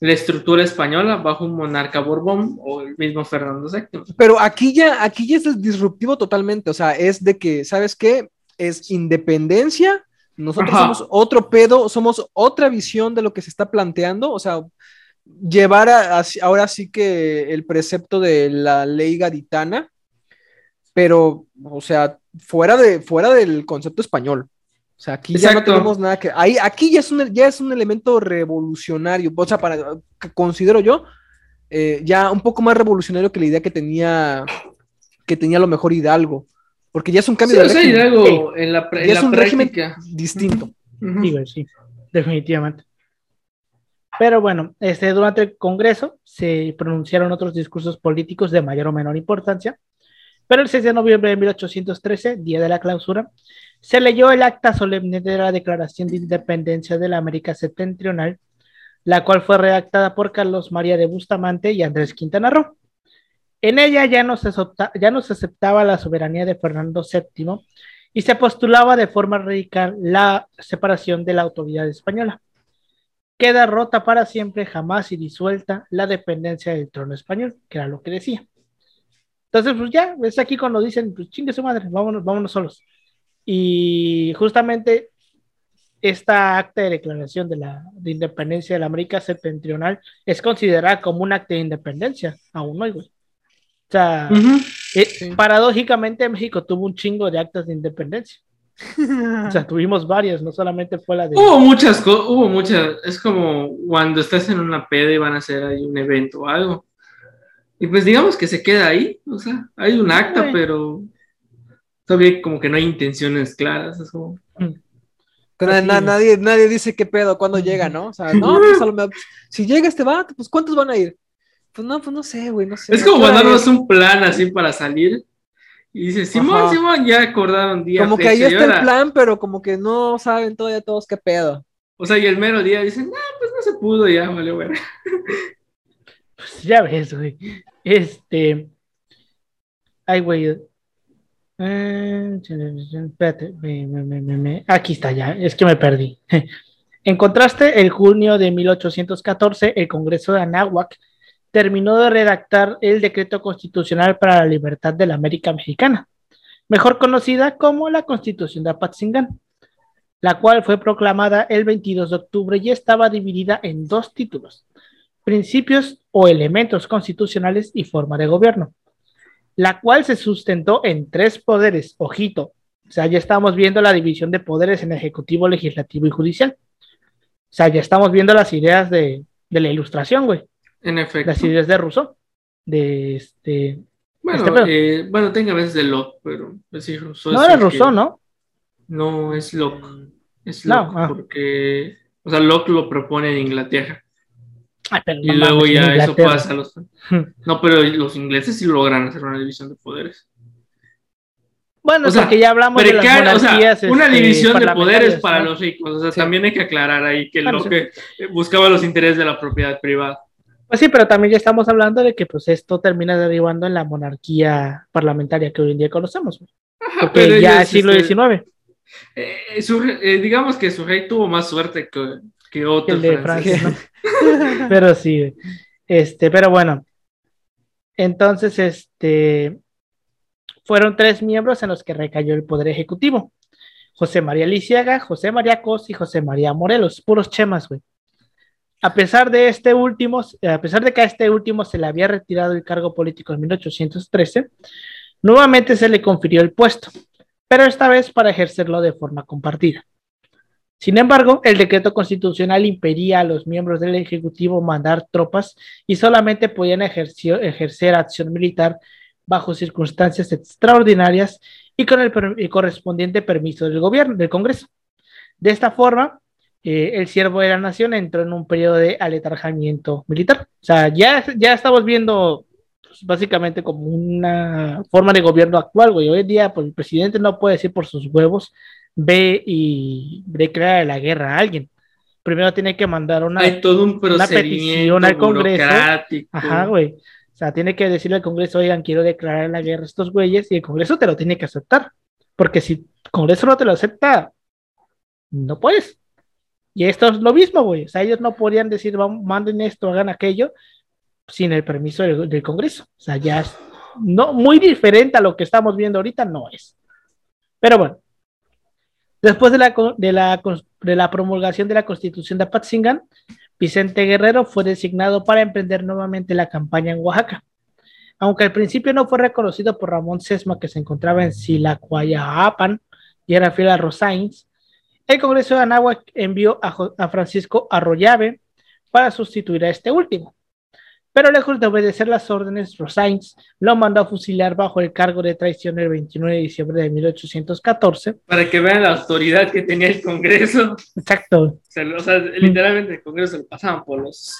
S3: la estructura española bajo un monarca Borbón o el mismo Fernando VII.
S2: Pero aquí ya, aquí ya es disruptivo totalmente. O sea, es de que, ¿sabes qué? Es independencia. Nosotros
S3: Ajá.
S2: somos otro pedo, somos otra visión de lo que se está planteando. O sea, llevar a- a- ahora sí que el precepto de la ley gaditana, pero, o sea, fuera, de, fuera del concepto español. O sea, aquí ya no
S3: Exacto.
S2: tenemos nada que. Ahí, aquí ya es, un, ya es un elemento revolucionario. O sea, para, que considero yo, eh, ya un poco más revolucionario que la idea que tenía, que tenía a lo mejor Hidalgo. Porque ya es un
S3: Sí,
S2: cambio
S3: o
S2: de
S3: sea,
S2: régimen
S3: Hidalgo en la, en
S2: Ya es
S3: la
S2: un régimen
S3: práctica.
S2: distinto.
S3: Ujú.
S1: Sí, güey, sí, definitivamente. Pero bueno, este, durante el Congreso se pronunciaron otros discursos políticos de mayor o menor importancia, pero el 6 de noviembre de 1813, día de la clausura, se leyó el acta solemne de la Declaración de Independencia de la América Septentrional, la cual fue redactada por Carlos María de Bustamante y Andrés Quintana Roo. En ella ya no, se ya no se aceptaba la soberanía de Fernando VII y se postulaba de forma radical la separación de la autoridad española. Queda rota para siempre, jamás y disuelta la dependencia del trono español, que era lo que decía. Entonces, pues ya, es aquí cuando dicen, pues chingue su madre, vámonos, vámonos solos. Y justamente esta acta de declaración de la de independencia de la América Septentrional es considerada como un acta de independencia, aún hoy, güey. O sea,
S3: Ujú.
S1: eh, paradójicamente México tuvo un chingo de actas de independencia. O sea, [LAUGHS] tuvimos varias, no solamente fue la de...
S3: Hubo muchas hubo muchas, es como cuando estás en una peda y van a hacer ahí un evento o algo. Y pues digamos que se queda ahí, o sea, hay un acta, pero todavía como que no hay intenciones claras. Es como,
S2: Pero
S1: Así
S2: na-
S1: es.
S2: nadie, nadie dice qué pedo, cuándo llega, ¿no? O sea, no, pues a lo mejor, si llega este vato, pues ¿cuántos van a ir? Pues no, pues no sé, güey, no sé.
S3: es como
S2: ¿A qué hora
S3: cuando armas
S2: es?
S3: un plan así para salir y dices, Simón,
S2: Ajá.
S3: Simón, ya acordaron día.
S2: Como que ahí está el
S3: hora".
S2: plan, pero como que no saben todavía todos qué pedo.
S3: O sea, y el mero día dicen, no, pues no se pudo, ya, vale, bueno.
S1: Pues ya ves, güey. Este. Ay, güey. Aquí está ya. Es que me perdí. [LAUGHS] En contraste, el junio de 1814, el Congreso de Anáhuac terminó de redactar el decreto constitucional para la libertad de la América Mexicana, mejor conocida como la Constitución de Apatzingán, la cual fue proclamada el 22 de octubre y estaba dividida en dos títulos principios o elementos constitucionales y forma de gobierno, la cual se sustentó en tres poderes, ojito, o sea, ya estamos viendo la división de poderes en ejecutivo, legislativo y judicial. O sea, ya estamos viendo las ideas de, de la ilustración, güey,
S3: En efecto.
S1: las ideas de Rousseau, de este...
S3: Bueno,
S1: este
S3: eh, bueno, tenga veces de Locke, pero pues sí, Rousseau
S1: No
S3: es
S1: era
S3: que-
S1: Rousseau, ¿no?
S3: No, es Locke. Es
S1: No,
S3: Locke,
S1: ah.
S3: porque, o sea, Locke lo propone en Inglaterra.
S1: Ay, pero
S3: Y luego ya eso pasa los... No, pero los ingleses sí logran hacer una división de poderes.
S1: Bueno,
S3: O sea,
S1: porque ya hablamos de las
S3: o sea, una
S1: este,
S3: división de poderes para los ricos. O sea,
S2: Sí.
S3: también hay que aclarar ahí que
S1: Claro,
S3: lo
S1: sí.
S3: que eh, buscaba los intereses de la propiedad privada.
S1: Pues sí, pero también ya estamos hablando de que pues esto termina derivando en la monarquía parlamentaria que hoy en día conocemos.
S3: Ajá,
S1: Porque
S3: pero
S1: ya es siglo
S3: este,
S1: XIX,
S3: eh, su re- eh, digamos que su rey tuvo más suerte que, que otro
S1: el de
S3: francés.
S1: Francia, ¿no? [LAUGHS] [LAUGHS] pero sí, este, pero bueno. Entonces, este, fueron tres miembros en los que recayó el poder ejecutivo. José María Lisiaga, José María Cos y José María Morelos, puros chemas, güey. A pesar de este último, a pesar de que a este último se le había retirado el cargo político en 1813, nuevamente se le confirió el puesto, pero esta vez para ejercerlo de forma compartida. Sin embargo, el decreto constitucional impedía a los miembros del Ejecutivo mandar tropas y solamente podían ejerció- ejercer acción militar bajo circunstancias extraordinarias y con el, correspondiente permiso del gobierno, del Congreso. De esta forma, eh, el siervo de la nación entró en un periodo de aletarjamiento militar. O sea, ya, ya estamos viendo pues, básicamente como una forma de gobierno actual. Hoy en día, pues, el presidente no puede decir por sus huevos, ve y declara la guerra a alguien. Primero tiene que mandar una,
S3: Hay todo un
S1: petición
S3: procedimiento
S1: al Congreso. Ajá, güey. O sea, tiene que decirle al Congreso, oigan, quiero declarar la guerra a estos güeyes, y el Congreso te lo tiene que aceptar. Porque si el Congreso no te lo acepta, no puedes. Y esto es lo mismo, güey. O sea, ellos no podían decir, vamos, manden esto, hagan aquello, sin el permiso del, del Congreso. O sea, ya es no, muy diferente a lo que estamos viendo ahorita, no es. Pero bueno, después de la, de la, de la promulgación de la Constitución de Apatzingán, Vicente Guerrero fue designado para emprender nuevamente la campaña en Oaxaca. Aunque al principio no fue reconocido por Ramón Sesma, que se encontraba en Silacuayapan y era fiel a el Congreso de Anáhuac envió a, a Francisco Arroyave para sustituir a este último. Pero lejos de obedecer las órdenes, Rosains lo mandó a fusilar bajo el cargo de traición el 29 de diciembre de 1814.
S3: Para que vean la autoridad que tenía el Congreso.
S1: Exacto.
S3: O sea, literalmente el Congreso se lo pasaban por los.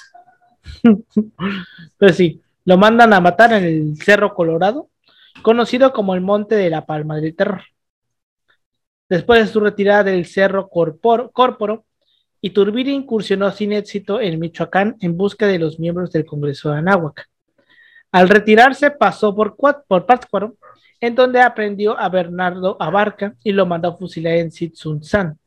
S3: [LAUGHS]
S1: Pero sí, lo mandan a matar en el Cerro Colorado, conocido como el Monte de la Palma del Terror. Después de su retirada del Cerro Corpor- Córporo, Iturbide incursionó sin éxito en Michoacán en busca de los miembros del Congreso de Anáhuac. Al retirarse pasó por, por Pátzcuaro, en donde aprendió a Bernardo Abarca y lo mandó a fusilar en Sitzunzán.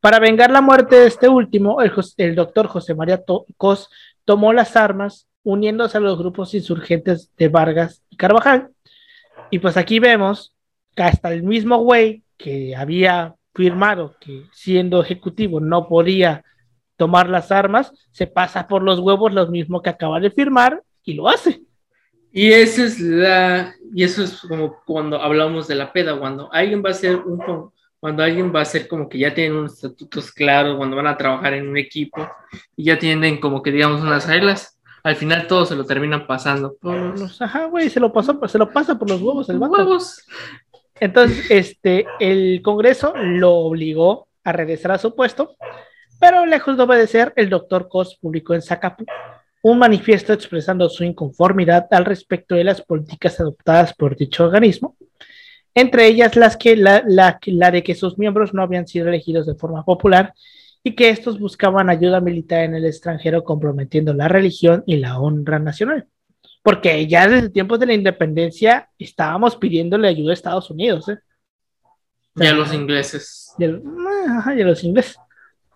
S1: Para vengar la muerte de este último, el, doctor José María Cos tomó las armas, uniéndose a los grupos insurgentes de Vargas y Carvajal. Y pues aquí vemos que hasta el mismo güey que había firmado que siendo ejecutivo no podía tomar las armas, se pasa por los huevos lo mismo que acaba de firmar y lo hace.
S3: Y esa es la. Y eso es como cuando hablamos de la peda, cuando alguien va a ser un. Cuando alguien va a ser como que ya tienen unos estatutos claros, cuando van a trabajar en un equipo y ya tienen como que digamos unas reglas, al final todo se lo terminan pasando por los
S1: Los- ajá, güey, se lo pasó, se lo pasa por los huevos el vato.
S3: huevos.
S1: Entonces, este, el Congreso lo obligó a regresar a su puesto, pero lejos de obedecer, el doctor Cos publicó en Zacapu un manifiesto expresando su inconformidad al respecto de las políticas adoptadas por dicho organismo, entre ellas las que, la, la, la de que sus miembros no habían sido elegidos de forma popular y que estos buscaban ayuda militar en el extranjero comprometiendo la religión y la honra nacional. Porque ya desde tiempos de la independencia estábamos pidiéndole ayuda a Estados Unidos, ¿eh?
S3: Y a los ingleses.
S1: Y a, los- ajá, y a los ingleses.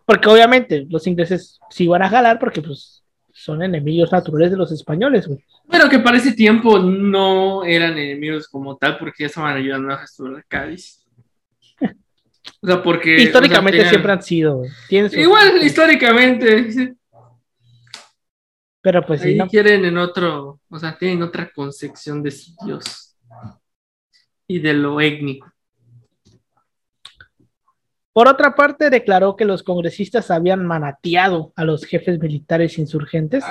S1: Porque obviamente los ingleses sí van a jalar porque pues son enemigos naturales de los españoles, güey.
S3: Pero que para ese tiempo no eran enemigos como tal, porque ya estaban ayudando a de Cádiz. [LAUGHS] O sea, porque.
S1: Históricamente
S3: o sea, tenían-
S1: siempre han sido,
S3: Igual, históricamente.
S1: Pero pues sí,
S3: Ahí
S1: ¿no?
S3: quieren en otro. O sea, tienen otra concepción de su Dios. Y de lo étnico.
S1: Por otra parte, declaró que los congresistas habían manateado a los jefes militares insurgentes,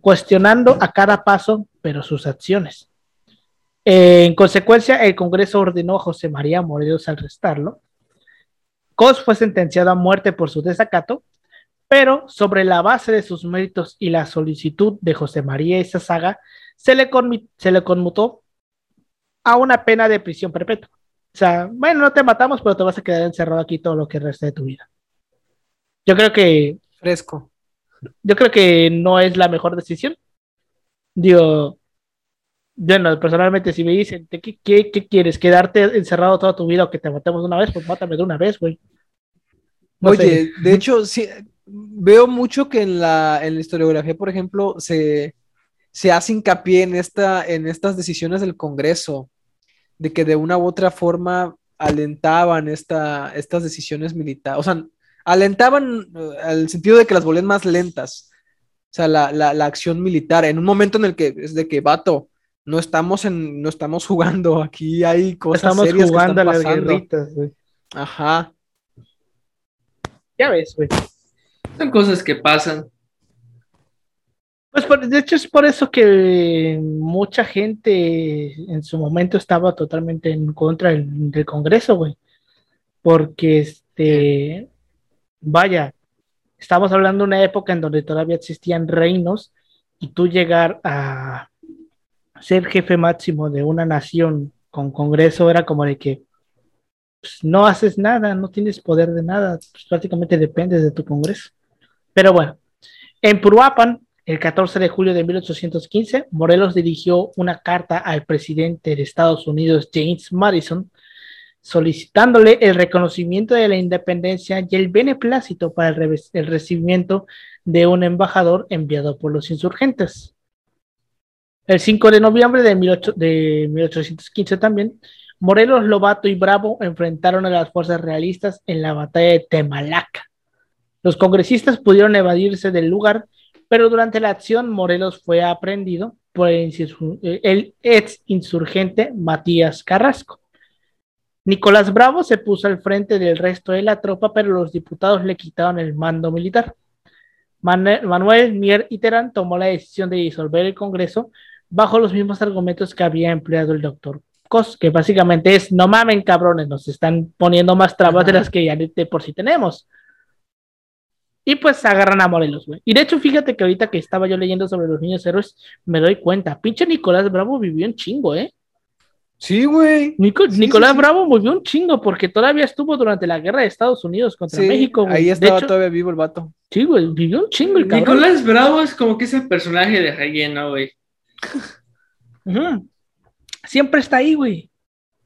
S1: cuestionando a cada paso, pero sus acciones. En consecuencia, el Congreso ordenó a José María Morelos arrestarlo. Cos fue sentenciado a muerte por su desacato, pero sobre la base de sus méritos y la solicitud de José María Saga, se le, se le conmutó a una pena de prisión perpetua. O sea, bueno, no te matamos, pero te vas a quedar encerrado aquí todo lo que resta de tu vida. Yo creo que.
S2: Fresco.
S1: Yo creo que no es la mejor decisión. Digo, bueno, personalmente, si me dicen, ¿qué, qué, qué quieres? ¿Quedarte encerrado toda tu vida o que te matemos de una vez? Pues mátame de una vez, güey. No
S2: Oye,
S1: sé.
S2: de hecho, sí, veo mucho que en la, en la historiografía, por ejemplo, se, se hace hincapié en, esta, en estas decisiones del Congreso, de que de una u otra forma alentaban esta, estas decisiones militares, o sea, alentaban eh, al sentido de que las volvían más lentas, o sea, la, la, la acción militar, en un momento en el que es de que, vato, no estamos, en, no estamos jugando, aquí hay cosas
S1: Estamos
S2: serias que
S1: jugando a
S2: están
S1: las
S2: pasando.
S1: guerritas, güey.
S2: Ajá.
S1: Ya ves, güey.
S3: Son cosas que pasan.
S1: Pues por- de hecho es por eso que mucha gente en su momento estaba totalmente en contra del, del Congreso, güey. Porque este, vaya, estamos hablando de una época en donde todavía existían reinos y tú llegar a ser jefe máximo de una nación con Congreso era como de que pues, no haces nada, no tienes poder de nada, pues, prácticamente dependes de tu Congreso. Pero bueno, en Puruapan, el 14 de julio de 1815, Morelos dirigió una carta al presidente de Estados Unidos, James Madison, solicitándole el reconocimiento de la independencia y el beneplácito para el, recibimiento de un embajador enviado por los insurgentes. El 5 de noviembre de, 18 de 1815 también, Morelos, Lobato y Bravo enfrentaron a las fuerzas realistas en la batalla de Temalaca. Los congresistas pudieron evadirse del lugar, pero durante la acción Morelos fue aprendido por el, ex insurgente Matías Carrasco. Nicolás Bravo se puso al frente del resto de la tropa, pero los diputados le quitaron el mando militar. Manuel Mier y Terán tomó la decisión de disolver el Congreso bajo los mismos argumentos que había empleado el doctor Cos, que básicamente es, no mamen cabrones, nos están poniendo más trabas de las que ya de por sí tenemos. Y pues agarran a Morelos, güey. Y de hecho, fíjate que ahorita que estaba yo leyendo sobre los niños héroes, me doy cuenta, pinche Nicolás Bravo vivió un chingo, ¿eh?
S2: Sí, güey.
S1: Nico-
S2: Sí,
S1: Nicolás
S2: sí, sí.
S1: Bravo vivió un chingo porque todavía estuvo durante la guerra de Estados Unidos contra
S2: Sí,
S1: México, güey.
S2: ahí
S1: De
S2: estaba
S1: hecho,
S2: todavía vivo el vato.
S1: Sí, güey, vivió un chingo el cabrón.
S3: Nicolás Bravo es como que ese personaje de relleno, güey.
S1: Siempre está ahí, güey.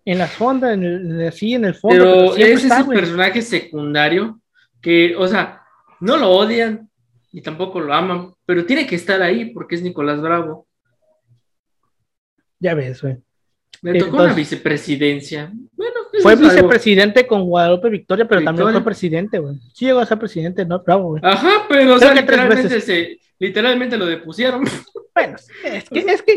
S1: En las fondas, en el, así, en el fondo.
S3: Pero
S1: pero
S3: es ese personaje secundario que, o sea, no lo odian y tampoco lo aman, pero tiene que estar ahí porque es Nicolás Bravo.
S1: Ya ves, güey.
S3: Le tocó una
S1: Entonces-
S3: vicepresidencia. Bueno,
S1: Fue
S3: es algo-
S1: vicepresidente con Guadalupe Victoria, pero también fue presidente, güey. Sí llegó a ser presidente, no, bravo, güey.
S3: Ajá, pero o sea, literalmente, se, literalmente lo depusieron.
S1: Bueno, es que, es que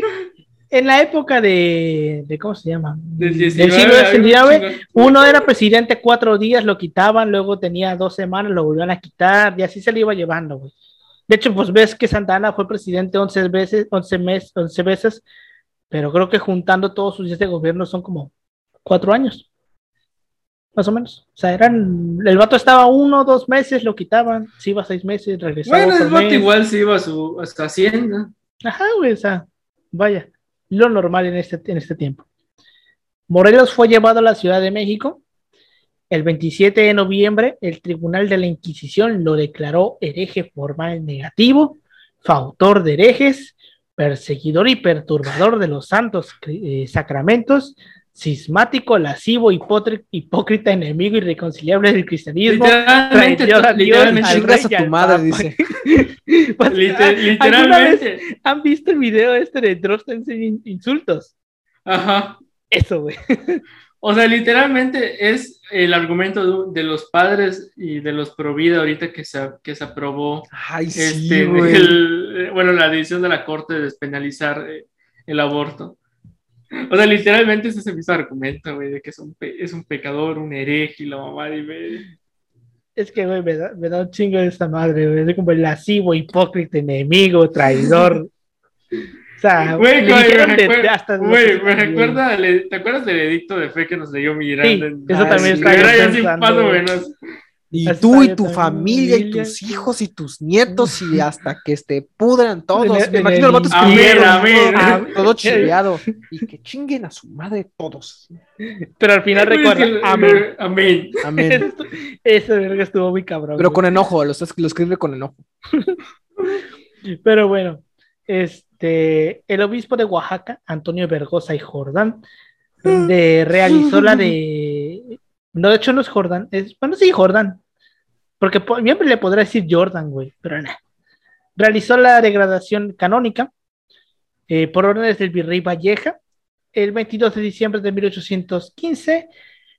S1: en la época de, de ¿cómo se llama?
S3: Del
S1: Del
S3: 19,
S1: siglo XIX, uno era presidente cuatro días, lo quitaban, luego tenía dos semanas, lo volvían a quitar, y así se le iba llevando, güey. De hecho, pues ves que Santana fue presidente 11 veces, 11 meses, 11 veces, pero creo que juntando todos sus días de gobierno son como cuatro años, más o menos. O sea, eran, el vato estaba uno, dos meses, lo quitaban, se iba seis meses, regresaba
S3: Bueno, el vato
S1: mes.
S3: igual se iba a su, a su hacienda.
S1: Ajá, güey, o sea, vaya, lo normal en este, en este tiempo. Morelos fue llevado a la Ciudad de México. El 27 de noviembre, el Tribunal de la Inquisición lo declaró hereje formal negativo, fautor de herejes, perseguidor y perturbador de los santos eh, sacramentos, cismático, lascivo, hipócrita, enemigo irreconciliable del cristianismo.
S3: Literalmente,
S1: a Dios,
S3: literalmente,
S1: rey
S2: a tu madre, dice. [LAUGHS]
S1: Pues,
S3: lite-
S1: ¿alguna vez
S3: literalmente.
S1: ¿Han visto el video este de Dross te enseña in- insultos?
S3: Ajá.
S1: Eso, güey. [LAUGHS]
S3: O sea, literalmente es el argumento de, de los padres y de los pro vida ahorita que se, que se aprobó
S2: Ay, sí,
S3: este,
S2: güey.
S3: el- bueno, la decisión de la corte de despenalizar eh, el aborto. O sea, literalmente ese es el mismo argumento, güey, de que es un, es un pecador, un hereje y la mamá de media.
S1: Es que, güey, me da, me da un chingo de esta madre, güey. Es como el lascivo, hipócrita, enemigo, traidor. O sea, [LAUGHS]
S3: Güey, me recuerda- güey, me recuerda, al- ¿te acuerdas del edicto de fe que nos leyó Miranda?
S1: Sí,
S3: en-
S1: eso también
S2: sí,
S1: está yo
S3: así
S1: pensando,
S3: más o
S1: güey.
S3: menos.
S2: Y
S1: Así
S2: tú y tu familia y tus hijos y tus nietos y [LAUGHS] hasta que te pudran todos.
S1: En el-
S2: Me imagino
S1: el
S2: el vato
S3: amén.
S2: todo- [LAUGHS] chileado. Y que chinguen a su madre todos.
S1: Pero al final recuerda,
S3: Es que-
S1: amén.
S3: Amén.
S2: Amén. [LAUGHS]
S1: Ese verga estuvo muy cabrón.
S2: Pero
S1: güey.
S2: con enojo, lo, lo escribe con enojo.
S1: Pero bueno, este, el obispo de Oaxaca, Antonio Vergosa y Jordán, de, realizó la de. No, de hecho no es Jordán, es. Bueno, sí, Jordán. Porque po- siempre le podrá decir Jordan, güey, pero no. Realizó la degradación canónica eh, por órdenes del virrey Valleja. El 22 de diciembre de 1815,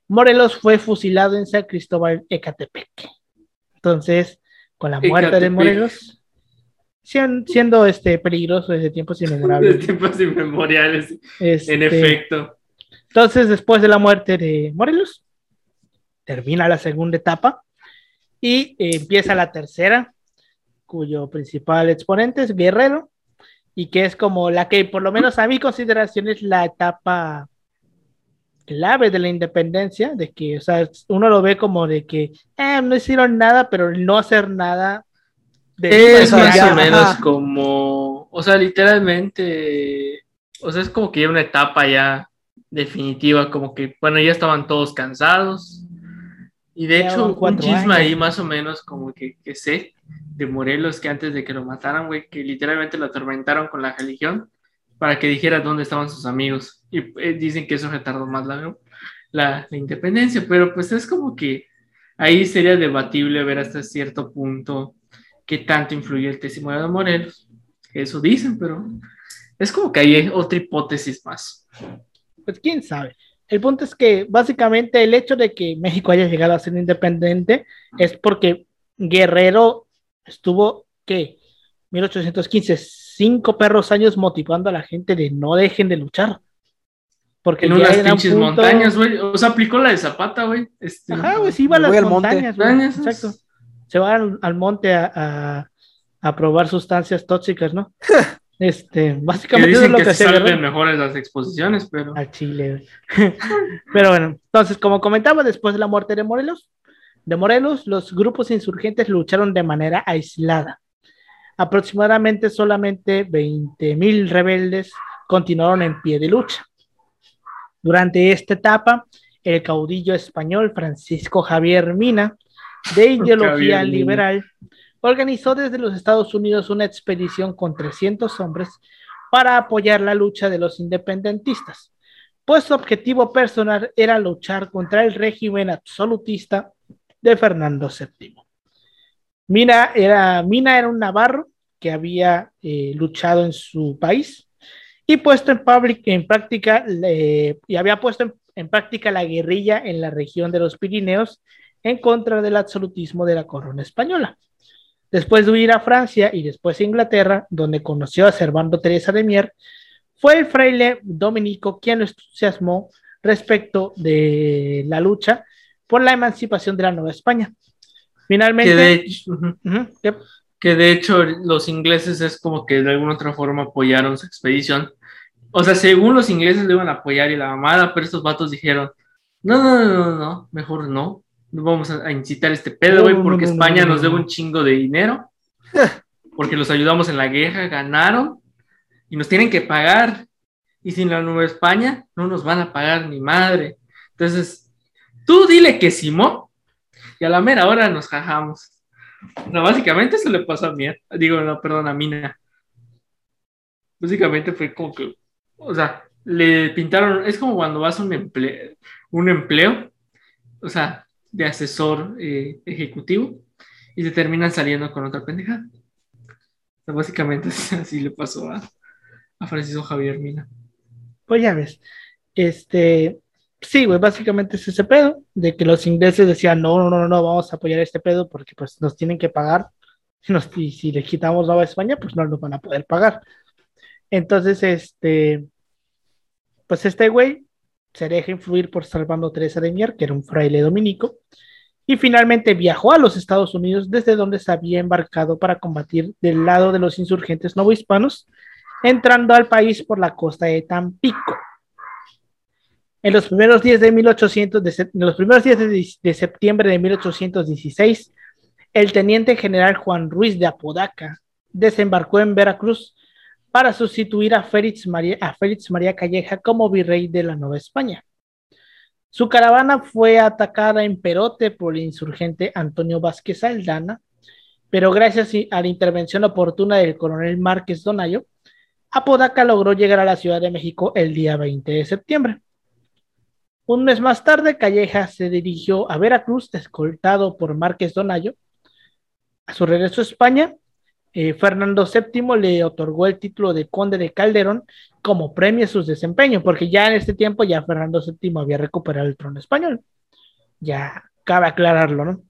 S1: Morelos fue fusilado en San Cristóbal, Ecatepec. Entonces, con la muerte de. Morelos, sien- siendo este peligroso desde tiempos [LAUGHS] inmemorables.
S3: tiempos inmemoriales,
S1: Este,
S3: en efecto.
S1: Entonces, después de la muerte de Morelos, termina la segunda etapa y eh, empieza la tercera, cuyo principal exponente es Guerrero, y que es como la que, por lo menos a mi consideración, es la etapa clave de la independencia, de que, o sea, uno lo ve como de que eh, no hicieron nada, pero no hacer nada de
S3: Es más o menos
S2: ajá.
S3: como, o sea, literalmente, o sea, es como que ya una etapa ya definitiva, como que, bueno, ya estaban todos cansados. Y de hecho, un chisme ahí
S1: años.
S3: más o menos como que, que sé de Morelos que antes de que lo mataran, güey, que literalmente lo atormentaron con la religión para que dijera dónde estaban sus amigos. Y eh, dicen que eso retardó más la, la, la independencia, pero pues es como que ahí sería debatible ver hasta cierto punto qué tanto influyó el testimonio de Morelos. Eso dicen, pero es como que hay otra hipótesis más.
S1: Pues quién sabe. El punto es que básicamente el hecho de que México haya llegado a ser independiente es porque Guerrero estuvo, ¿qué? 1815, cinco perros años motivando a la gente de no dejen de luchar. Porque
S3: En unas pinches
S1: punto-
S3: montañas, güey. O sea, aplicó la de Zapata, güey. Este,
S1: Ajá, güey, sí iba a las güey,
S3: Montañas,
S1: Exacto. Se va al, al monte a, a, a probar sustancias tóxicas, ¿no? [LAUGHS] Este,
S3: Que
S1: básicamente es lo
S3: que
S1: que
S3: se salen mejores las exposiciones, pero.
S1: al Chile. [LAUGHS] Pero bueno, entonces, como comentaba, después de la muerte de Morelos, de Morelos, los grupos insurgentes lucharon de manera aislada. Aproximadamente solamente 20.000 rebeldes continuaron en pie de lucha. Durante esta etapa, el caudillo español Francisco Javier Mina, de [LAUGHS] ideología
S3: Mina.
S1: Organizó desde los Estados Unidos una expedición con 300 hombres para apoyar la lucha de los independentistas, pues su objetivo personal era luchar contra el régimen absolutista de Fernando VII. Mina era, un navarro que había eh, luchado en su país y puesto en, práctica y había puesto en práctica la guerrilla en la región de los Pirineos en contra del absolutismo de la corona española. Después de huir a Francia y después a Inglaterra, donde conoció a Servando Teresa de Mier, fue el fraile dominico quien lo entusiasmó respecto de la lucha por la emancipación de la Nueva España. Finalmente,
S3: Que de hecho, ujú.
S1: Ujú, yep.
S3: que de hecho los ingleses es como que de alguna otra forma apoyaron su expedición. O sea, según los ingleses le iban a apoyar y la mamada, pero estos vatos dijeron, no, no, no, no, no, mejor no. Vamos a, a incitar este pedo, güey,
S1: No,
S3: porque
S1: no, no,
S3: España
S1: no, no,
S3: nos debe un chingo de dinero. [LAUGHS] porque los ayudamos en la guerra, ganaron y nos tienen que pagar. Y sin la Nueva España no nos van a pagar ni madre. Entonces, tú dile que Simón y a la mera hora nos jajamos. No, básicamente eso le pasó a mí. Digo, no, perdón, a Mina. Básicamente fue como que, o sea, le pintaron, es como cuando vas a un empleo, un empleo, o sea, de asesor eh, ejecutivo, y te terminan saliendo con otra pendejada. O sea, básicamente [LAUGHS] así le pasó a, a Francisco Javier Mina.
S1: Pues ya ves. Este, sí, güey, básicamente es ese pedo de que los ingleses decían, no, no, no, no, vamos a apoyar este pedo porque pues nos tienen que pagar. [LAUGHS] Nos- y si le quitamos Nueva España, pues no nos van a poder pagar. Entonces, este, pues este güey se deja influir por Salvando Teresa de Mier, que era un fraile dominico, y finalmente viajó a los Estados Unidos, desde donde se había embarcado para combatir del lado de los insurgentes novohispanos, entrando al país por la costa de Tampico. En los primeros días de, 1800, de, los primeros días de, de, septiembre de 1816, el teniente general Juan Ruiz de Apodaca desembarcó en Veracruz para sustituir a Félix María, Calleja como virrey de la Nueva España. Su caravana fue atacada en Perote por el insurgente Antonio Vázquez Aldana, pero gracias a la intervención oportuna del coronel Márquez Donayo, Apodaca logró llegar a la Ciudad de México el día 20 de septiembre. Un mes más tarde, Calleja se dirigió a Veracruz, escoltado por Márquez Donayo. A su regreso a España, eh, Fernando VII le otorgó el título de conde de Calderón como premio a su desempeño, porque ya en este tiempo ya Fernando VII había recuperado el trono español. Ya cabe aclararlo, ¿no?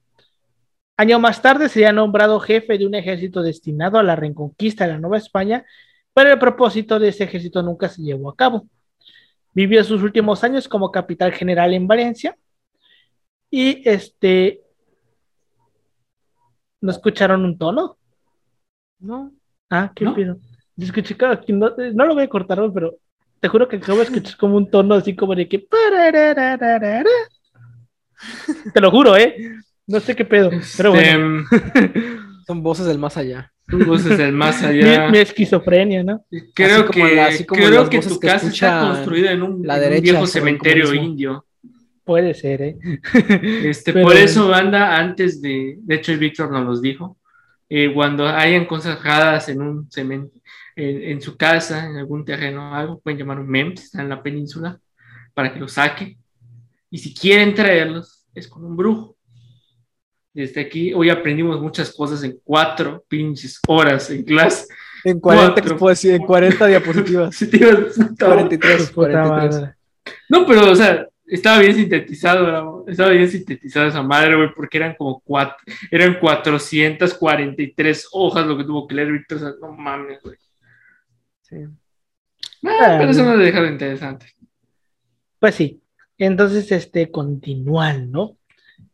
S1: Año más tarde sería nombrado jefe de un ejército destinado a la reconquista de la Nueva España, pero el propósito de ese ejército nunca se llevó a cabo. Vivió sus últimos años como capital general en Valencia y este... ¿No escucharon un tono?
S2: No.
S1: Ah, qué
S3: ¿No?
S1: pido. Escuché aquí no, no lo voy a cortar, pero te juro que acabo de escuchar como un tono así como de que. Te lo juro, ¿eh? No sé qué pedo, pero bueno.
S3: Em, [LAUGHS]
S2: Son voces del más allá.
S3: tu voz es el más allá.
S1: mi esquizofrenia, ¿no?
S3: Creo
S2: Así
S3: que,
S2: la- así como
S3: creo que
S2: voces
S3: tu
S2: que
S3: casa está construida en un,
S2: la
S3: en un
S2: derecha
S3: viejo cementerio
S2: comunismo.
S3: indio.
S1: Puede ser, ¿eh? [LAUGHS]
S3: Este,
S1: Pero-
S3: por eso, banda, antes de, de hecho, el Víctor nos los dijo, eh, cuando hayan cosas raras en un cemento, en, en su casa, en algún terreno, algo, pueden llamar un MEMS, está en la península, para que lo saque. Y si quieren traerlos, es con un brujo. Desde aquí, hoy aprendimos muchas cosas en cuatro pinches horas en clase.
S2: En 40,
S3: Cuatro.
S2: expo- en 40 diapositivas. [LAUGHS]
S3: Sí, tío, puta
S2: 43,
S1: Puta
S2: 43.
S1: madre.
S3: No, pero, o sea, estaba bien sintetizado, estaba bien sintetizada esa madre, güey, porque eran como cuatro, eran 443 hojas lo que tuvo que leer Víctor, o sea, no mames, güey.
S2: Sí.
S3: Ah, pero eso no le deja de interesante.
S1: Pues sí. Entonces, este, continúan, ¿no?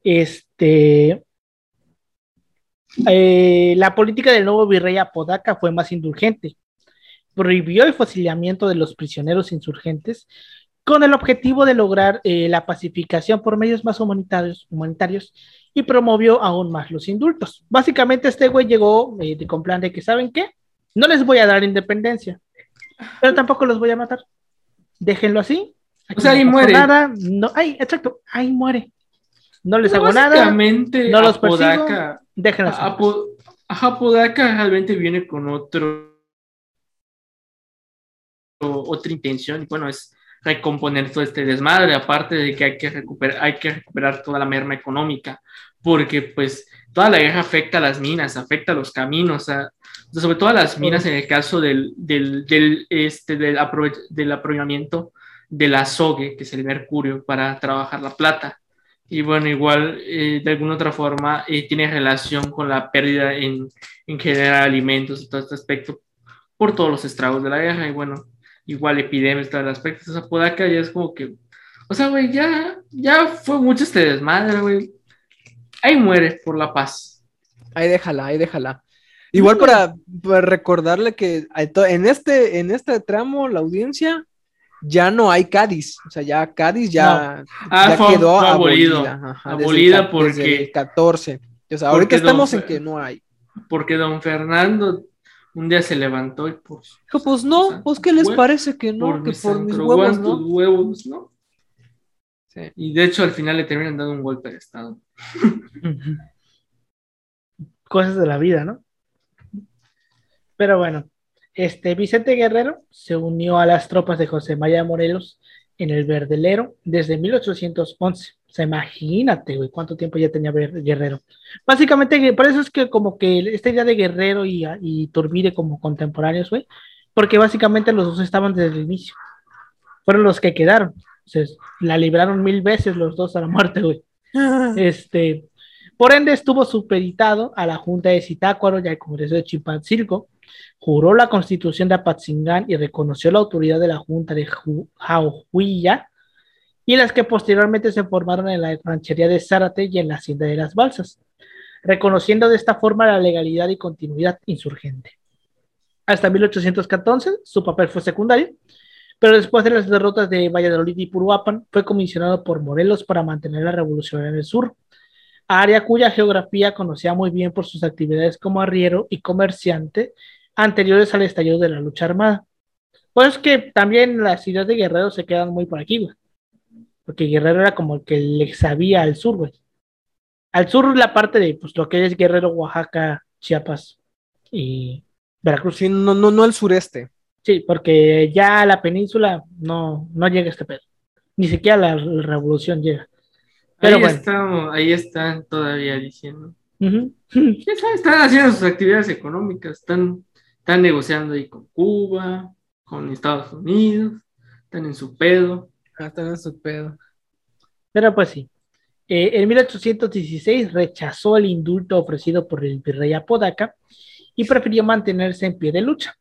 S1: Este. eh, la política del nuevo virrey Apodaca fue más indulgente. Prohibió el fusilamiento de los prisioneros insurgentes con el objetivo de lograr eh, la pacificación por medios más humanitarios, humanitarios y promovió aún más los indultos. Básicamente este güey llegó eh, con plan de que, ¿saben qué? No les voy a dar independencia, pero tampoco los voy a matar. Déjenlo así.
S3: O sea, ahí
S1: no pasó
S3: muere.
S1: Nada. No, ay, exacto, ahí muere. No les hago nada,
S3: Básicamente,
S1: no los
S3: Apodaca,
S1: déjenlo así.
S3: Apo- ajá, Apodaca realmente viene con otro o- otra intención, bueno, es recomponer todo este desmadre, aparte de que hay que recuperar, hay que recuperar toda la merma económica, porque pues toda la guerra afecta a las minas, afecta a los caminos, a- sobre todo a las minas en el caso del, del, del, este, del, aprove- del aprovechamiento del azogue, que es el mercurio, para trabajar la plata. Y bueno, igual eh, de alguna otra forma eh, tiene relación con la pérdida en, en generar alimentos y todo este aspecto por todos los estragos de la guerra. Y bueno, igual epidemias, todo el aspecto. Esa Podaca ya es como que, o sea, güey, ya, ya fue mucho este desmadre, güey. Ahí muere por la paz.
S2: Ahí déjala, ahí déjala. Igual para, para recordarle que en este, en este tramo la audiencia ya no hay Cádiz. O sea, ya Cádiz ya,
S3: Ah,
S2: ya
S3: fue,
S2: quedó
S3: fue abolido.
S2: abolida. ajá, desde
S3: Abolida
S2: desde
S3: porque-
S2: el 14. O sea, ahorita estamos
S3: don
S2: en que no hay.
S3: Porque don Fernando un día se levantó y pues,
S2: Dijo, pues
S3: O
S2: no,
S3: sea,
S2: pues ¿qué les parece que no?
S3: por
S2: que
S3: mis
S2: por mis huevos, ¿no?
S3: huevos, ¿no?
S2: Sí.
S3: Y de hecho al final le terminan dando un golpe de estado.
S1: Cosas de la vida, ¿no? Pero bueno, este Vicente Guerrero se unió a las tropas de José María Morelos en el Verdelero desde 1811. O sea, imagínate, güey, cuánto tiempo ya tenía Guerrero. Básicamente, por eso es que como que esta idea de Guerrero y, y Turbide como contemporáneos, güey, porque básicamente los dos estaban desde el inicio. Fueron los que quedaron. O sea, la libraron mil veces los dos a la muerte, güey. [LAUGHS] Este, por ende, estuvo supeditado a la Junta de Zitácuaro y al Congreso de Chimpanzilco, juró la constitución de Apatzingán y reconoció la autoridad de la Junta de Ju- Jaujuilla y las que posteriormente se formaron en la ranchería de Zárate y en la hacienda de las Balsas, reconociendo de esta forma la legalidad y continuidad insurgente. Hasta 1814, su papel fue secundario, pero después de las derrotas de Valladolid y Puruapan, fue comisionado por Morelos para mantener la revolución en el sur, área cuya geografía conocía muy bien por sus actividades como arriero y comerciante anteriores al estallido de la lucha armada. Pues que también las ciudades de Guerrero se quedan muy por aquí, güey. Porque Guerrero era como el que le sabía al sur, güey. Al sur la parte de pues, lo que es Guerrero, Oaxaca, Chiapas y Veracruz.
S2: Sí, no, no, no al sureste.
S1: Sí, porque ya la península no, no llega a este pedo. Ni siquiera la, la revolución llega. Pero
S3: ahí,
S1: bueno.
S3: estamos, ahí están todavía diciendo.
S1: Ujú.
S3: Ya saben, están haciendo sus actividades económicas, están, están negociando ahí con Cuba, con Estados Unidos, están en su pedo.
S2: En su pedo.
S1: Pero pues sí. Eh, en 1816 rechazó el indulto ofrecido por el virrey Apodaca y prefirió mantenerse en pie de lucha.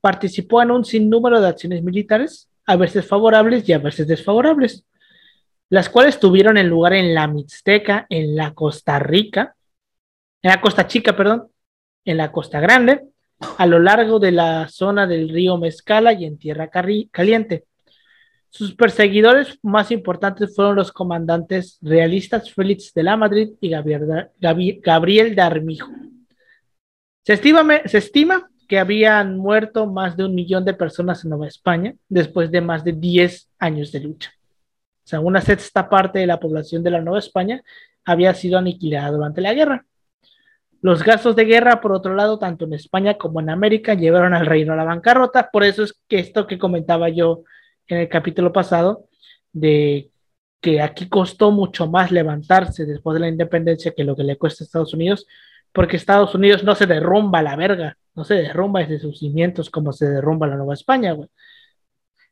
S1: Participó en un sinnúmero de acciones militares, a veces favorables y a veces desfavorables, las cuales tuvieron lugar en la Mixteca, en la Costa Rica, en la Costa Chica, perdón, en la Costa Grande, a lo largo de la zona del río Mezcala y en Tierra Caliente. Sus perseguidores más importantes fueron los comandantes realistas Félix de la Madrid y Gabriel, de Armijo. Se estima, se estima que habían muerto más de un millón de personas en Nueva España después de más de 10 años de lucha. O sea, una sexta parte de la población de la Nueva España había sido aniquilada durante la guerra. Los gastos de guerra, por otro lado, tanto en España como en América, llevaron al reino a la bancarrota. Por eso es que esto que comentaba yo en el capítulo pasado, de que aquí costó mucho más levantarse después de la independencia que lo que le cuesta a Estados Unidos, porque Estados Unidos no se derrumba a la verga, no se derrumba desde sus cimientos como se derrumba la Nueva España, güey.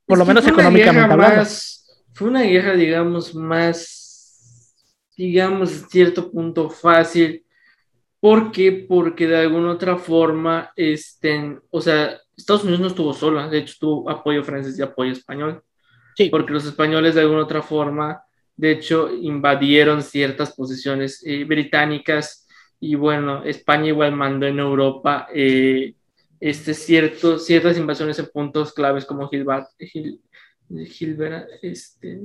S1: Por
S3: Es
S1: lo menos económicamente hablando.
S3: más- fue una guerra, digamos, más, digamos, a cierto punto fácil. ¿Por qué? Porque de alguna otra forma, este, o sea, Estados Unidos no estuvo sola, de hecho tuvo apoyo francés y apoyo español,
S1: Sí,
S3: porque los españoles de alguna otra forma, de hecho, invadieron ciertas posiciones eh, británicas y bueno, España igual mandó en Europa eh, este cierto, ciertas invasiones en puntos claves como Gilbert, Gil, Gilbert este,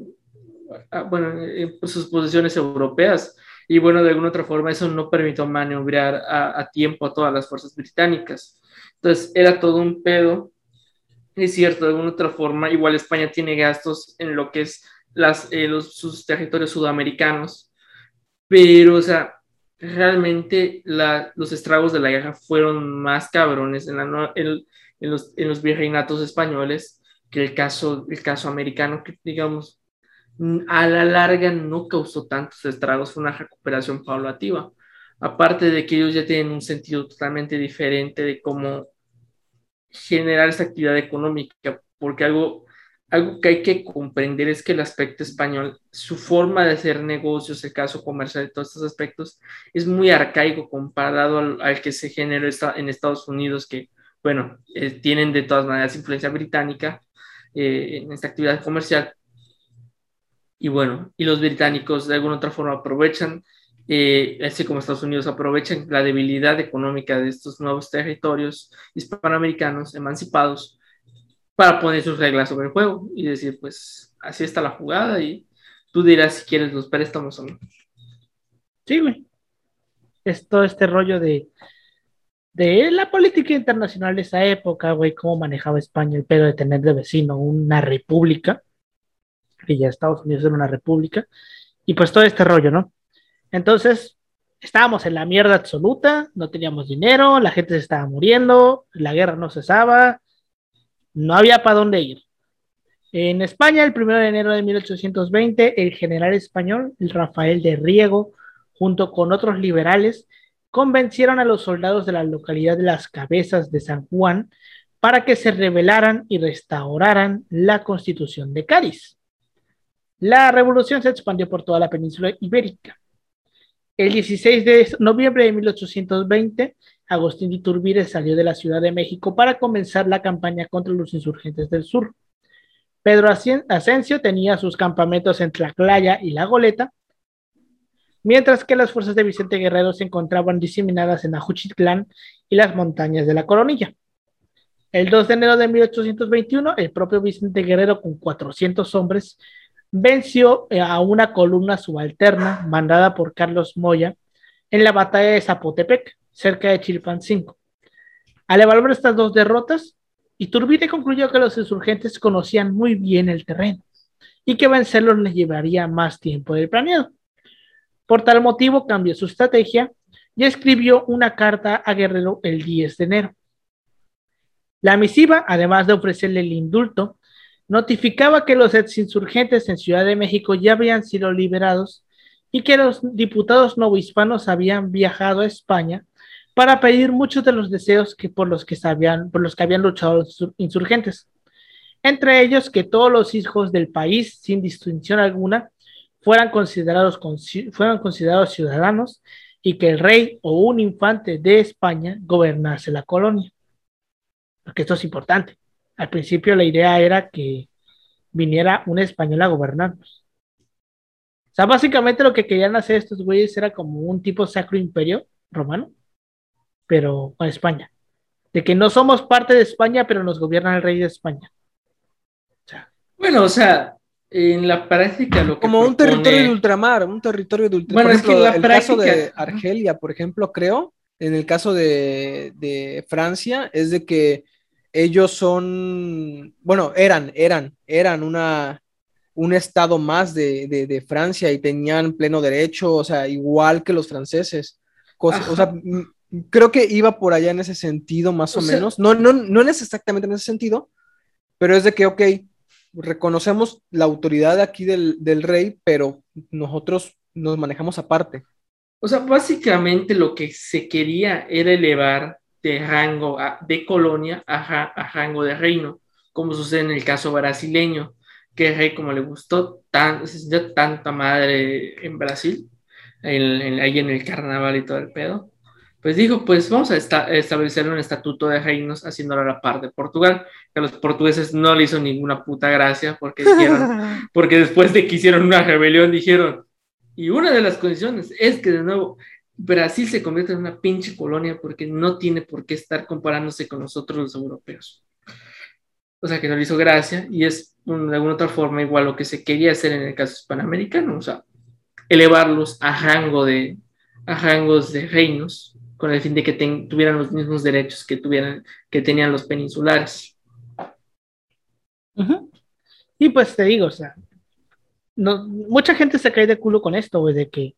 S3: ah, bueno, en sus posiciones europeas. Y bueno, de alguna otra forma eso no permitió maniobrar a, a tiempo a todas las fuerzas británicas. Entonces era todo un pedo. Es cierto, de alguna otra forma, igual España tiene gastos en lo que es las, eh, los, sus territorios sudamericanos, pero, o sea, realmente los estragos de la guerra fueron más cabrones en, los, en los virreinatos españoles que el caso, el caso americano, que digamos, a la larga no causó tantos estragos, fue una recuperación paulativa. Aparte de que ellos ya tienen un sentido totalmente diferente de cómo generar esa actividad económica, porque algo, algo que hay que comprender es que el aspecto español, su forma de hacer negocios, el caso comercial y todos estos aspectos, es muy arcaico comparado al, que se generó en Estados Unidos, que, bueno, eh, tienen de todas maneras influencia británica eh, en esta actividad comercial. Y bueno, y los británicos de alguna otra forma aprovechan, eh, así como Estados Unidos aprovechan la debilidad económica de estos nuevos territorios hispanoamericanos emancipados para poner sus reglas sobre el juego y decir, pues así está la jugada y tú dirás si quieres los préstamos o no.
S1: sí, güey. Es todo este rollo de, de la política internacional de esa época, güey, cómo manejaba España el pedo de tener de vecino una república, que ya Estados Unidos era una república, y pues todo este rollo, ¿no? Entonces, estábamos en la mierda absoluta, no teníamos dinero, la gente se estaba muriendo, la guerra no cesaba, no había para dónde ir. En España, el 1 de enero de 1820, el general español Rafael de Riego, junto con otros liberales, convencieron a los soldados de la localidad de Las Cabezas de San Juan para que se rebelaran y restauraran la constitución de Cádiz. La revolución se expandió por toda la península ibérica. El 16 de noviembre de 1820, Agustín de Iturbide salió de la Ciudad de México para comenzar la campaña contra los insurgentes del sur. Pedro Asensio tenía sus campamentos en Tlaclaya y La Goleta, mientras que las fuerzas de Vicente Guerrero se encontraban diseminadas en Ajuchitlán y las montañas de la Coronilla. El 2 de enero de 1821, el propio Vicente Guerrero con 400 hombres venció eh, a una columna subalterna mandada por Carlos Moya en la batalla de Zapotepec, cerca de Chilpancingo. Al evaluar estas dos derrotas, Iturbide concluyó que los insurgentes conocían muy bien el terreno y que vencerlos les llevaría más tiempo del planeado. Por tal motivo cambió su estrategia y escribió una carta a Guerrero el 10 de enero. La misiva, además de ofrecerle el indulto, notificaba que los exinsurgentes en Ciudad de México ya habían sido liberados y que los diputados novohispanos habían viajado a España para pedir muchos de los deseos que por los que sabían, por los que habían luchado los insurgentes. Entre ellos que todos los hijos del país, sin distinción alguna, fueran considerados, fueran considerados ciudadanos y que el rey o un infante de España gobernase la colonia. Porque esto es importante. Al principio la idea era que viniera un español a gobernarnos. O sea, básicamente lo que querían hacer estos güeyes era como un tipo sacro imperio romano, pero con España. De que no somos parte de España, pero nos gobierna el rey de España.
S3: bueno, o sea, en la práctica lo que
S2: Como un territorio de ultramar, un territorio de ultramar. Bueno, es que la el caso de Argelia, por ejemplo, creo, en el caso de, de Francia, es de que ellos son, bueno, eran, eran, eran una, un estado más de, Francia y tenían pleno derecho, o sea, igual que los franceses. o sea, creo que iba por allá en ese sentido, más o, menos. No, no, no es exactamente en ese sentido, pero es de que, ok, reconocemos la autoridad aquí del, del rey, pero nosotros nos manejamos aparte.
S3: O sea, básicamente lo que se quería era elevar de rango de colonia a, rango de reino, como sucede en el caso brasileño, que el rey como le gustó tan, se tanta madre en Brasil, en, ahí en el carnaval y todo el pedo, pues dijo, pues vamos a establecer un estatuto de reinos haciéndolo a la par de Portugal, que a los portugueses no le hizo ninguna puta gracia porque [LAUGHS] porque después de que hicieron una rebelión dijeron, y una de las condiciones es que de nuevo Brasil se convierte en una pinche colonia porque no tiene por qué estar comparándose con nosotros los europeos. O sea que no le hizo gracia y es de alguna otra forma igual lo que se quería hacer en el caso hispanoamericano, o sea, elevarlos a rango de a rangos de reinos con el fin de que tuvieran los mismos derechos que tuvieran que tenían los peninsulares.
S1: Y pues te digo, o sea, no, mucha gente se cae de culo con esto, güey, de que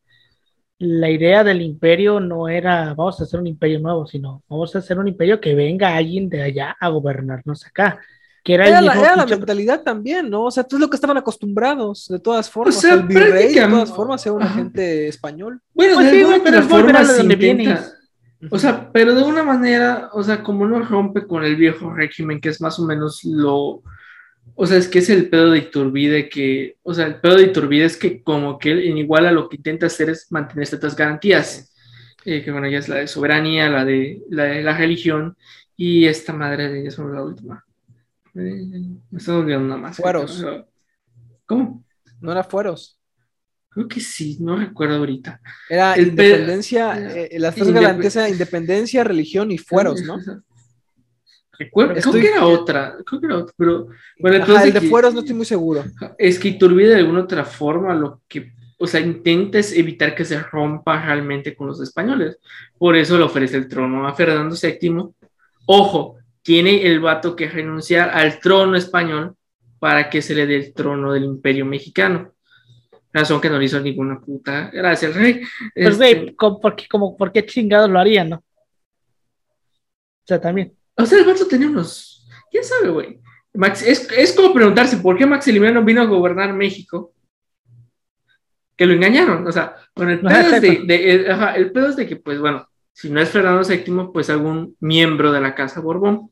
S1: la idea del imperio no era vamos a hacer un imperio nuevo, sino vamos a hacer un imperio que venga alguien de allá a gobernarnos acá. Que
S2: era, la, mentalidad también, ¿no? O sea, tú es lo que estaban acostumbrados, de todas formas. O sea, el virrey, de todas formas, era un agente español.
S3: Bueno, pues de alguna forma O sea, pero de una manera, o sea, como no rompe con el viejo régimen, que es más o menos lo, o sea, es que es el pedo de Iturbide que, o sea, el pedo de Iturbide es que como que él en igual a lo que intenta hacer es mantener ciertas garantías, eh, que bueno, ya es la de soberanía, la de la, de la religión y esta madre de, eso es la última. Eh, me estoy olvidando nada más.
S2: Fueros.
S3: ¿Cómo?
S2: No era fueros.
S3: Creo que sí, no recuerdo ahorita.
S2: Era independencia, eh, las tres garantías eran independencia, religión y fueros, ¿no?
S3: Creo que era otra, creo que era otra, pero
S2: bueno, el de fueros no estoy muy seguro.
S3: Es que Iturbide de alguna otra forma lo que, o sea, intenta es evitar que se rompa realmente con los españoles. Por eso le ofrece el trono a Fernando VII. Ojo, tiene el vato que renunciar al trono español para que se le dé el trono del imperio mexicano. Razón que no le hizo ninguna puta gracias al rey.
S1: Pues, güey, este, ¿por, qué, como, ¿por qué chingados lo harían, no? O sea, también.
S3: O sea, el vato tenía unos. ¿Quién sabe, güey? Max, es, es, como preguntarse por qué Maximiliano vino a gobernar México. Que lo engañaron. O sea, bueno, el pedo, es de, de, el pedo es de que, pues bueno, si no es Fernando VII, pues algún miembro de la Casa Borbón,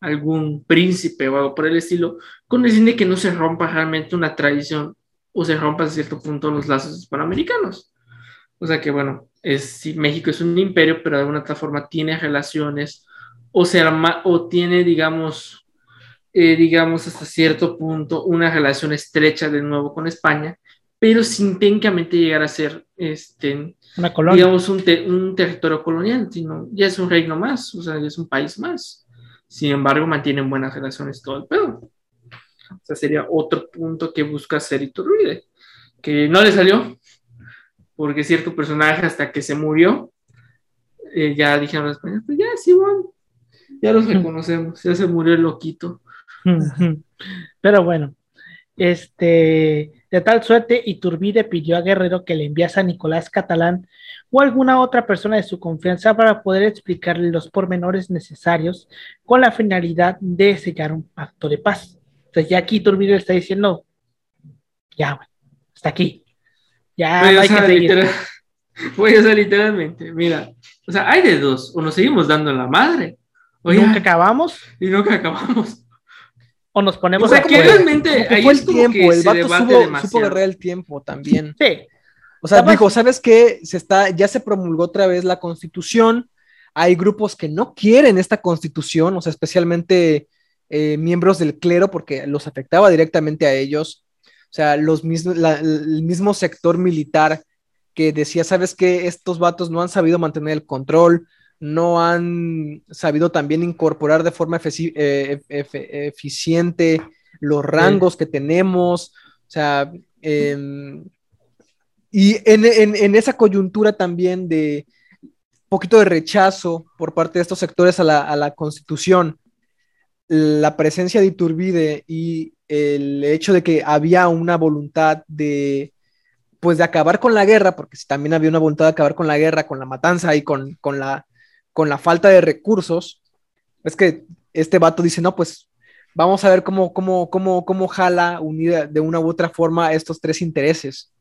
S3: algún príncipe o algo por el estilo, con el fin de que no se rompa realmente una tradición o se rompa a cierto punto los lazos hispanoamericanos. O sea que, bueno, es, México es un imperio, pero de alguna otra forma tiene relaciones o, se o tiene, digamos, eh, digamos, hasta cierto punto una relación estrecha de nuevo con España, pero sin técnicamente llegar a ser, este,
S1: una colonia.
S3: digamos, un, un, territorio colonial, sino ya es un reino más, o sea, ya es un país más. Sin embargo mantienen buenas relaciones todo el pedo. O sea, sería otro punto que busca hacer Iturbide, que no le salió, porque cierto personaje hasta que se murió, eh, ya dijeron los españoles, pues ya, sí, bueno, ya los reconocemos, ya se murió el loquito.
S1: Pero bueno, este, de tal suerte, Iturbide pidió a Guerrero que le enviase a Nicolás Catalán o alguna otra persona de su confianza para poder explicarle los pormenores necesarios con la finalidad de sellar un pacto de paz. Entonces ya aquí Iturbide está diciendo, ya, bueno, hasta aquí. Ya
S3: Voy a
S1: hay que
S3: usar
S1: seguir.
S3: literal- voy a usar literalmente, mira, o sea, hay de dos, o nos seguimos dando la madre, o ya,
S1: Nunca acabamos
S3: y nunca acabamos.
S1: o nos ponemos
S3: O sea, que realmente ahí
S2: fue el tiempo,
S3: que
S2: el vato supo, agarrar el tiempo también.
S1: Sí,
S2: O sea,
S1: Además-
S2: dijo, ¿sabes qué? Se está, ya se promulgó otra vez la constitución. Hay grupos que no quieren esta constitución, o sea, especialmente eh, miembros del clero, porque los afectaba directamente a ellos. O sea, los mismos, la- el mismo sector militar que decía, ¿sabes qué? Estos vatos no han sabido mantener el control, no han sabido también incorporar de forma eh, eficiente los rangos que tenemos. O sea, y en, en- en esa coyuntura también de poquito de rechazo por parte de estos sectores a la, a la constitución, la presencia de Iturbide y el hecho de que había una voluntad de, pues, de acabar con la guerra, porque si también había una voluntad de acabar con la guerra, con la matanza y con, con la, con la falta de recursos, es que este vato dice, no, pues vamos a ver cómo, cómo, cómo, cómo jala unir de una u otra forma estos tres intereses.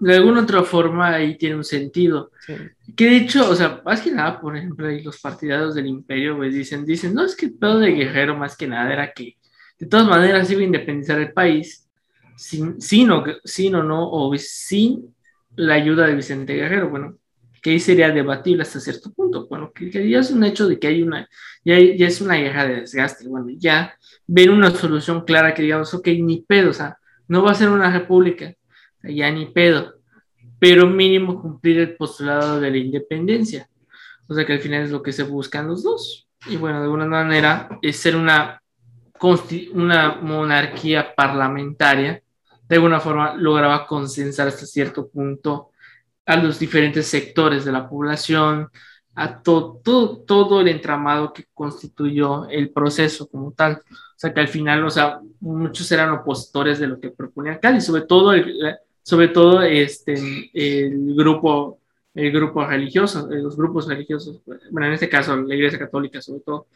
S3: De alguna otra forma ahí tiene un sentido.
S2: Sí.
S3: Que de hecho, o sea, más que nada, por ejemplo, ahí los partidarios del imperio, pues dicen, dicen, no, es que el pedo de Guerrero más que nada era que de todas maneras iba a independizar el país sin, sin, o, sin o no, o sin la ayuda de Vicente Guerrero. Bueno, que ahí sería debatible hasta cierto punto. Bueno, que, que ya es un hecho de que hay una, ya, ya es una guerra de desgaste. Bueno, ya ven una solución clara que digamos, ok, ni pedo, o sea, no va a ser una república, ya ni pedo pero mínimo cumplir el postulado de la independencia. O sea que al final es lo que se buscan los dos. Y bueno, de alguna manera es ser una, una monarquía parlamentaria. De alguna forma lograba consensar hasta cierto punto a los diferentes sectores de la población, a to- todo, todo el entramado que constituyó el proceso como tal. O sea que al final, o sea, muchos eran opositores de lo que proponía Cali, sobre todo el, sobre todo este, el grupo, el grupo religioso, eh, los grupos religiosos, bueno, en este caso la Iglesia Católica sobre todo,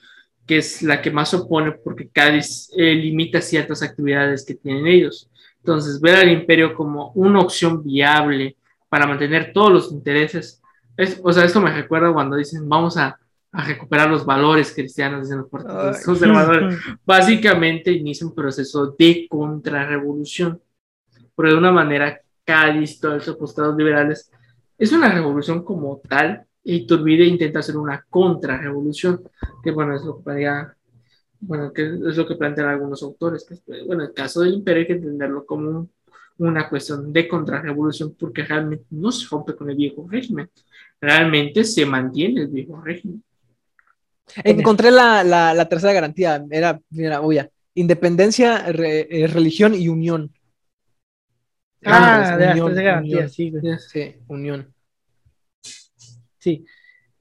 S3: que es la que más opone porque Cádiz eh, limita ciertas actividades que tienen ellos. Entonces, ver al imperio como una opción viable para mantener todos los intereses, es, o sea, esto me recuerda cuando dicen vamos a, a recuperar los valores cristianos, dicen los
S2: Ay.
S3: conservadores [LAUGHS] básicamente inicia un proceso de contrarrevolución. Pero de una manera, Cádiz, todos esos postados liberales, es una revolución como tal, y Iturbide intenta hacer una contrarrevolución, que bueno, es lo que plantea, bueno, que es lo que plantean algunos autores. que, bueno, el caso del imperio hay que entenderlo como un- una cuestión de contrarrevolución, porque realmente no se rompe con el viejo régimen, realmente se mantiene el viejo régimen.
S2: Encontré la, la- la tercera garantía, era, mira, oye, independencia, re- eh, religión y unión.
S1: Ah, de
S2: unión, unión.
S1: sí, güey.
S2: Sí, unión.
S1: Sí.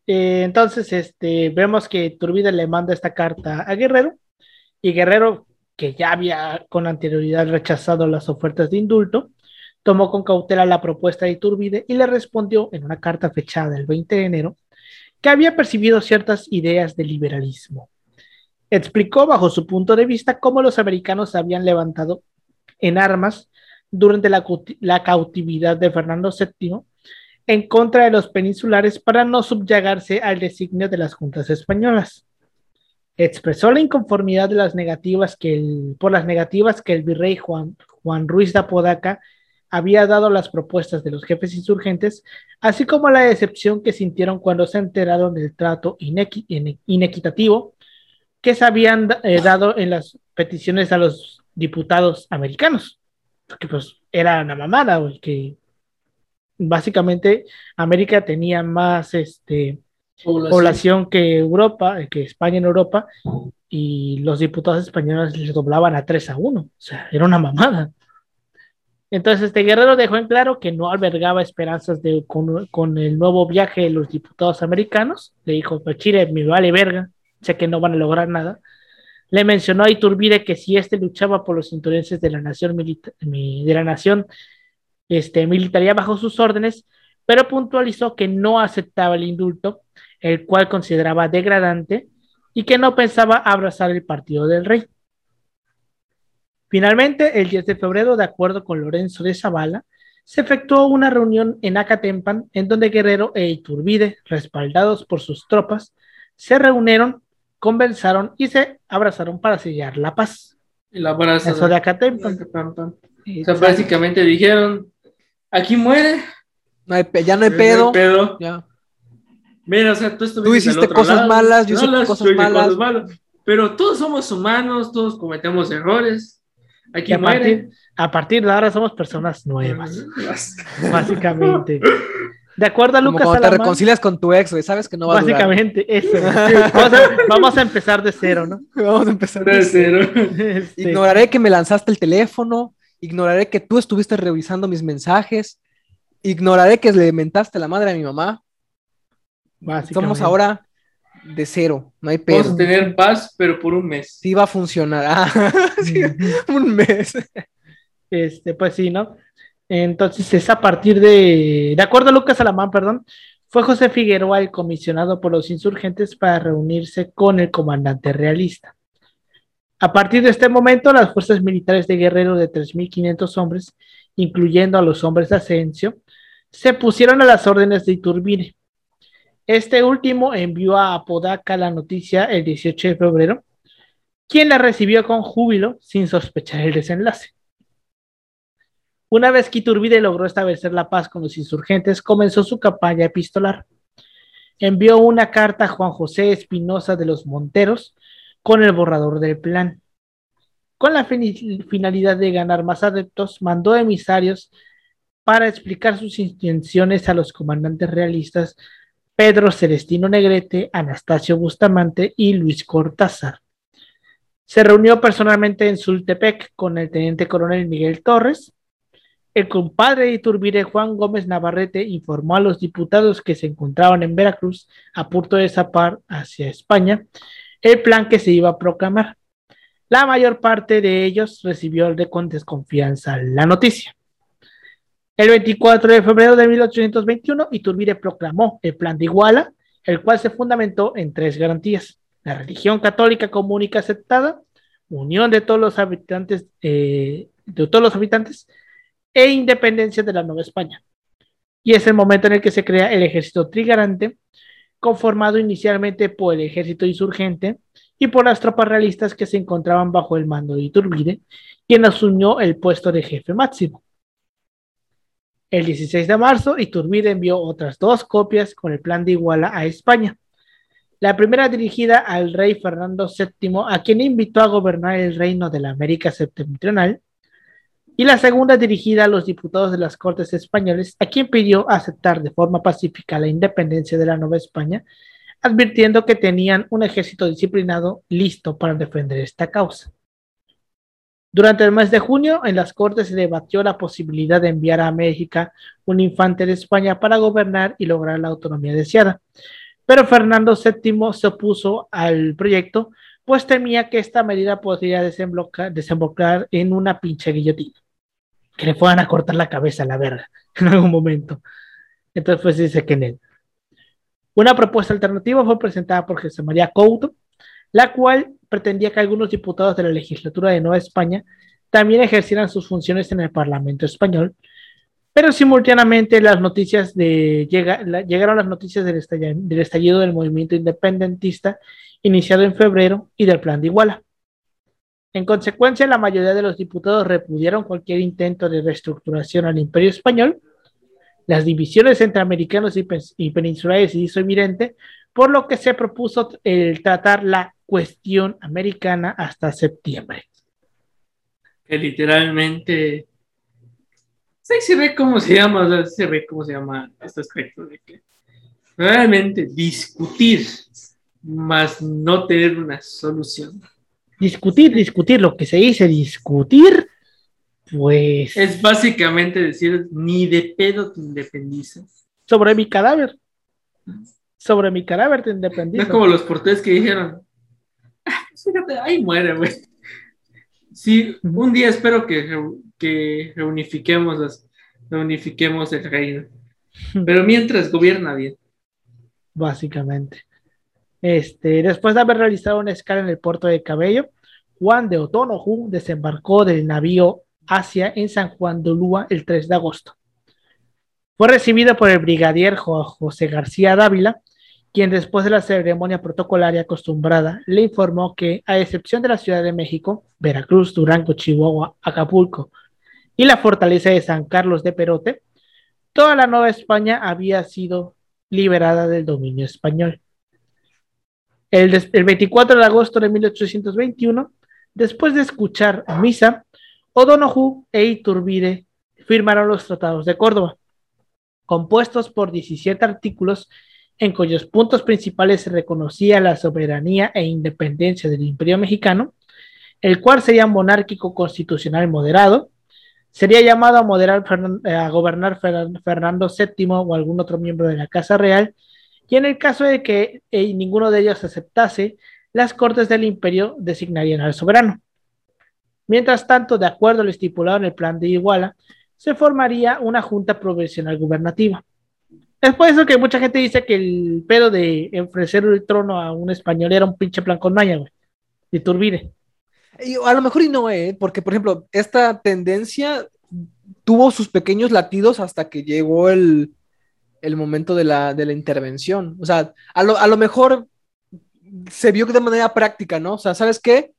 S1: Eh, entonces, este, vemos que Turbide le manda esta carta a Guerrero y Guerrero, que ya había con anterioridad rechazado las ofertas de indulto, tomó con cautela la propuesta de Iturbide y le respondió en una carta fechada el 20 de enero que había percibido ciertas ideas de liberalismo. Explicó bajo su punto de vista cómo los americanos habían levantado en armas durante la, la cautividad de Fernando VII en contra de los peninsulares para no subyagarse al designio de las juntas españolas. Expresó la inconformidad de las negativas que el- por las negativas que el virrey Juan, Juan Ruiz de Apodaca había dado las propuestas de los jefes insurgentes, así como la decepción que sintieron cuando se enteraron del trato inequi- ine- inequitativo que se habían eh, dado en las peticiones a los diputados americanos. Porque pues era una mamada, que básicamente América tenía más, este, población, que Europa, que España en Europa, y los diputados españoles les doblaban a 3 a 1. O sea, era una mamada. Entonces, este Guerrero dejó en claro que no albergaba esperanzas de, con, el nuevo viaje de los diputados americanos. Le dijo, pues Chile, me vale verga, sé que no van a lograr nada. Le mencionó a Iturbide que si éste luchaba por los intereses de la nación, de la nación este, militaría bajo sus órdenes, pero puntualizó que no aceptaba el indulto, el cual consideraba degradante y que no pensaba abrazar el partido del rey. Finalmente, el 10 de febrero, de acuerdo con Lorenzo de Zavala, se efectuó una reunión en Acatempan en donde Guerrero e Iturbide, respaldados por sus tropas, se reunieron, conversaron y se abrazaron para sellar la paz.
S3: El abrazo
S1: Eso de Acatempan.
S3: O sea, básicamente dijeron, aquí muere.
S2: ya no hay pedo.
S3: Ya. Mira, o sea, tú,
S2: tú hiciste cosas malas, yo hice cosas, malas.
S3: Pero todos somos humanos, todos cometemos errores. Aquí
S1: a partir, a partir de ahora somos personas nuevas. [LAUGHS] básicamente. De acuerdo a Lucas
S2: Como te reconcilias con tu ex, sabes que no va
S1: Básicamente, [LAUGHS]
S2: a
S1: eso. Vamos a, empezar de cero, ¿no?
S2: Vamos a empezar de, cero. Este. Ignoraré que me lanzaste el teléfono, ignoraré que tú estuviste revisando mis mensajes, ignoraré que le mentaste la madre a mi mamá. Somos ahora de cero, no hay pedo.
S3: Vamos a tener paz, pero por un mes.
S2: Sí va a funcionar. [LAUGHS] Ah, un mes.
S1: Este, pues sí, ¿no? Entonces es a partir de, de acuerdo a Lucas Alamán, perdón, fue José Figueroa el comisionado por los insurgentes para reunirse con el comandante realista. A partir de este momento, las fuerzas militares de Guerrero de 3.500 hombres, incluyendo a los hombres de Asensio, se pusieron a las órdenes de Iturbide este último envió a Apodaca la noticia el 18 de febrero, quien la recibió con júbilo sin sospechar el desenlace. Una vez que Iturbide logró establecer la paz con los insurgentes, comenzó su campaña epistolar. Envió una carta a Juan José Espinosa de los Monteros con el borrador del plan. Con la finalidad de ganar más adeptos, mandó emisarios para explicar sus intenciones a los comandantes realistas Pedro Celestino Negrete, Anastasio Bustamante y Luis Cortázar. Se reunió personalmente en Sultepec con el teniente coronel Miguel Torres. El compadre de Iturbide, Juan Gómez Navarrete, informó a los diputados que se encontraban en Veracruz a punto de zapar hacia España el plan que se iba a proclamar. La mayor parte de ellos recibió de con desconfianza la noticia. El 24 de febrero de 1821, Iturbide proclamó el Plan de Iguala, el cual se fundamentó en tres garantías: la religión católica común y aceptada, unión de todos los habitantes, eh, de todos los habitantes e independencia de la Nueva España. Y es el momento en el que se crea el ejército trigarante, conformado inicialmente por el ejército insurgente y por las tropas realistas que se encontraban bajo el mando de Iturbide, quien asumió el puesto de jefe máximo. El 16 de marzo, Iturbide envió otras dos copias con el plan de Iguala a España. La primera dirigida al rey Fernando VII, a quien invitó a gobernar el reino de la América Septentrional, y la segunda dirigida a los diputados de las Cortes Españoles, a quien pidió aceptar de forma pacífica la independencia de la Nueva España, advirtiendo que tenían un ejército disciplinado listo para defender esta causa. Durante el mes de junio, en las Cortes se debatió la posibilidad de enviar a México un infante de España para gobernar y lograr la autonomía deseada. Pero Fernando VII se opuso al proyecto, pues temía que esta medida podría desembocar, en una pinche guillotina, que le fueran a cortar la cabeza a la verga [LAUGHS] en algún momento. Entonces, pues dice que. Una propuesta alternativa fue presentada por José María Couto, la cual pretendía que algunos diputados de la legislatura de Nueva España también ejercieran sus funciones en el Parlamento español, pero simultáneamente las noticias de, llegaron las noticias del estallido, del movimiento independentista iniciado en febrero y del plan de Iguala. En consecuencia, la mayoría de los diputados repudiaron cualquier intento de reestructuración al imperio español. Las divisiones entre americanos y, peninsulares se hizo evidente, por lo que se propuso el tratar la cuestión americana hasta septiembre.
S3: Que literalmente sí se ve cómo se llama, se ve cómo se llama este aspecto de que realmente discutir, más no tener una solución.
S1: Discutir, discutir, lo que se dice discutir, pues
S3: Es básicamente decir, ni de pedo te independizas.
S1: sobre mi cadáver. Sobre mi cadáver te
S3: No
S1: independizas.
S3: es como los portugueses que dijeron, "Ah, fíjate, ahí muere, güey. Sí, un día espero que, que reunifiquemos, las, reunifiquemos el reino. Pero mientras gobierna bien.
S1: básicamente. Este, después de haber realizado una escala en el puerto de Cabello, Juan de Otonoju desembarcó del navío Asia en San Juan de Ulúa el 3 de agosto. Fue recibido por el brigadier Jo- José García Dávila, quien después de la ceremonia protocolaria acostumbrada le informó que, a excepción de la Ciudad de México, Veracruz, Durango, Chihuahua, Acapulco y la fortaleza de San Carlos de Perote, toda la Nueva España había sido liberada del dominio español. El, des- el 24 de agosto de 1821, después de escuchar misa, O'Donoghue e Iturbide firmaron los tratados de Córdoba, compuestos por 17 artículos en cuyos puntos principales se reconocía la soberanía e independencia del Imperio Mexicano, el cual sería monárquico constitucional moderado, sería llamado a, moderar eh, a gobernar Fer- Fernando VII o algún otro miembro de la Casa Real, y en el caso de que eh, ninguno de ellos aceptase, las Cortes del Imperio designarían al soberano. Mientras tanto, de acuerdo a lo estipulado en el plan de Iguala, se formaría una junta provisional gubernativa. Es por eso que mucha gente dice que el pedo de ofrecer el trono a un español era un pinche plan con maña, güey. De Turbide.
S2: A lo mejor y no, ¿eh? Porque, por ejemplo, esta tendencia tuvo sus pequeños latidos hasta que llegó el, el momento de la, de la intervención. O sea, a lo, a lo mejor se vio de manera práctica, ¿no? O sea, ¿sabes qué?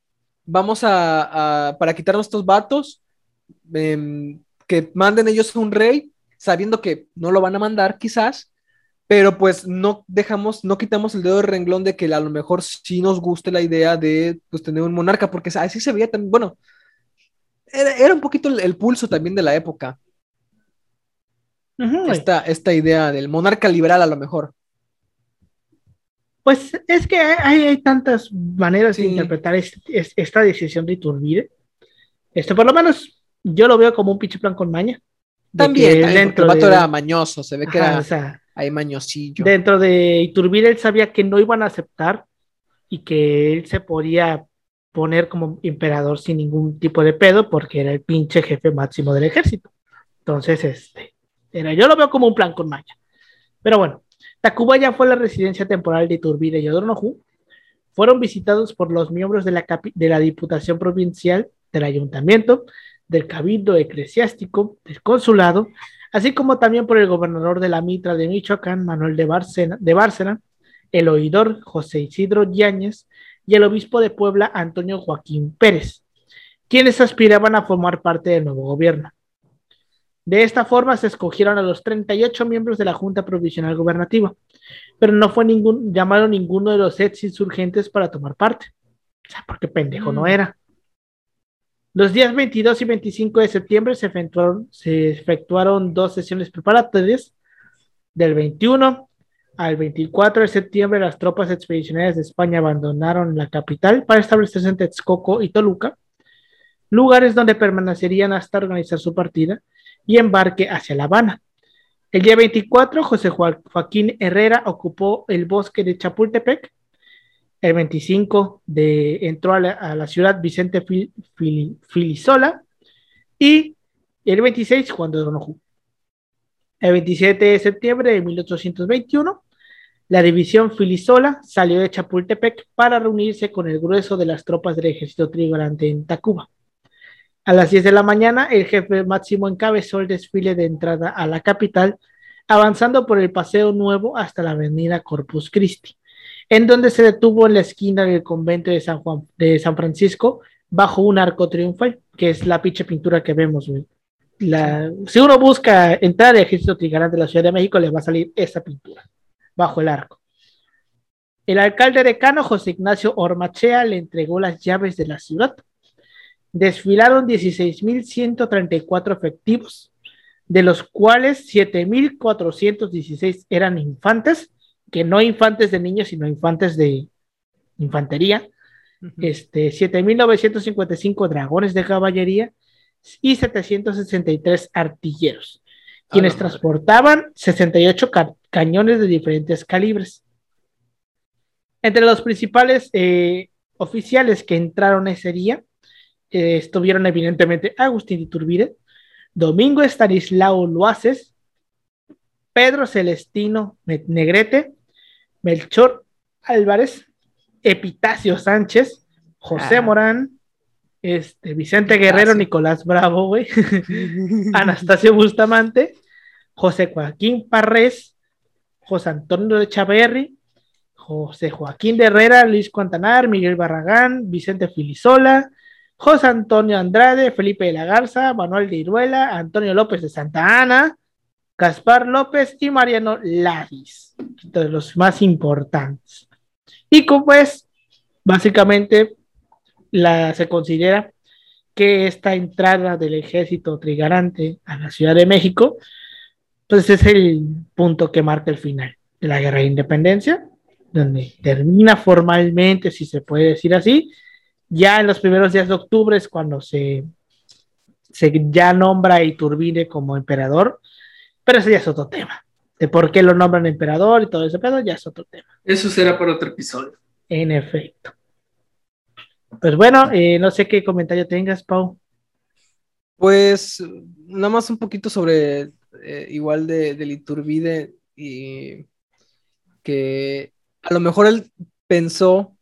S2: Vamos a, a- para quitarnos estos vatos, em, que manden ellos un rey, sabiendo que no lo van a mandar quizás, pero pues no dejamos, no quitamos el dedo de renglón de que a lo mejor sí nos guste la idea de pues, tener un monarca, porque así se veía también, bueno, era, era un poquito el, el pulso también de la época, esta, esta idea del monarca liberal a lo mejor.
S1: Pues es que hay, hay tantas maneras de interpretar es- es- esta decisión de Iturbide. Este, por lo menos yo lo veo como un pinche plan con maña. De
S2: También, también, porque el vato era mañoso, se ve que
S1: Ajá,
S2: era
S1: o sea,
S2: ahí mañosillo.
S1: dentro de Iturbide él sabía que no iban a aceptar y que él se podía poner como emperador sin ningún tipo de pedo porque era el pinche jefe máximo del ejército. Entonces, este, era, yo lo veo como un plan con maña. Pero bueno, Tacubaya fue la residencia temporal de Iturbide y O'Donoghue. Fueron visitados por los miembros de la, de la Diputación Provincial, del Ayuntamiento, del Cabildo Eclesiástico, del Consulado, así como también por el gobernador de la Mitra de Michoacán, Manuel de Bárcena, de Bárcena, el oidor José Isidro Yáñez y el obispo de Puebla, Antonio Joaquín Pérez, quienes aspiraban a formar parte del nuevo gobierno. De esta forma se escogieron a los 38 miembros de la Junta Provisional Gubernativa, pero no fue ningún, llamaron ninguno de los ex insurgentes para tomar parte. O sea, porque pendejo no
S2: Mm.
S1: era. Los días 22 y 25 de septiembre se efectuaron, dos sesiones preparatorias. Del 21 al 24 de septiembre, las tropas expedicionarias de España abandonaron la capital para establecerse en Texcoco y Toluca, lugares donde permanecerían hasta organizar su partida y embarque hacia La Habana. El día 24, José Joa- Joaquín Herrera ocupó el bosque de Chapultepec. El 25 de, entró a la, ciudad Vicente Fil- Fili- Filisola. Y el 26, Juan de Donojú. El 27 de septiembre de 1821, la división Filisola salió de Chapultepec para reunirse con el grueso de las tropas del ejército trigarante en Tacuba. A las 10 de la mañana, el jefe máximo encabezó el desfile de entrada a la capital, avanzando por el Paseo Nuevo hasta la avenida Corpus Christi, en donde se detuvo en la esquina del convento de San, Juan, de San Francisco bajo un arco triunfal, que es la pinche pintura que vemos, güey. La, si uno busca entrar al ejército trigarante de la Ciudad de México, le va a salir esa pintura bajo el arco. El alcalde decano José Ignacio Ormachea le entregó las llaves de la ciudad. Desfilaron 16.134 efectivos, de los cuales 7.416 eran infantes que no infantes de niños, sino infantes de infantería, este, 7.955 dragones de caballería y 763 artilleros, quienes transportaban 68 cañones de diferentes calibres. Entre los principales eh, oficiales que entraron ese día eh, estuvieron evidentemente Agustín Iturbide, Domingo Estanislao Luaces, Pedro Celestino Negrete, Melchor Álvarez, Epitacio Sánchez, José ah. Morán, este, Vicente Guerrero, Nicolás Bravo, güey, [LAUGHS] Anastasio Bustamante, José Joaquín Parrés, José Antonio de Chaverri, José Joaquín de Herrera, Luis Cuantanar, Miguel Barragán, Vicente Filisola, José Antonio Andrade, Felipe de la Garza, Manuel de Iruela, Antonio López de Santa Ana, Gaspar López y Mariano Ladis, de los más importantes. Y como pues, básicamente, se considera que esta entrada del ejército trigarante a la Ciudad de México, pues es el punto que marca el final de la guerra de independencia, donde termina formalmente, si se puede decir así, ya en los primeros días de octubre es cuando se, se ya nombra a Iturbide como emperador, pero ese ya es otro tema. De por qué lo nombran emperador y todo ese pedo, ya es otro tema.
S3: Eso será para otro episodio.
S1: En efecto. Pues bueno, eh, no sé qué comentario tengas, Pau.
S2: Pues nada más un poquito sobre eh, igual de, de Iturbide y que a lo mejor él pensó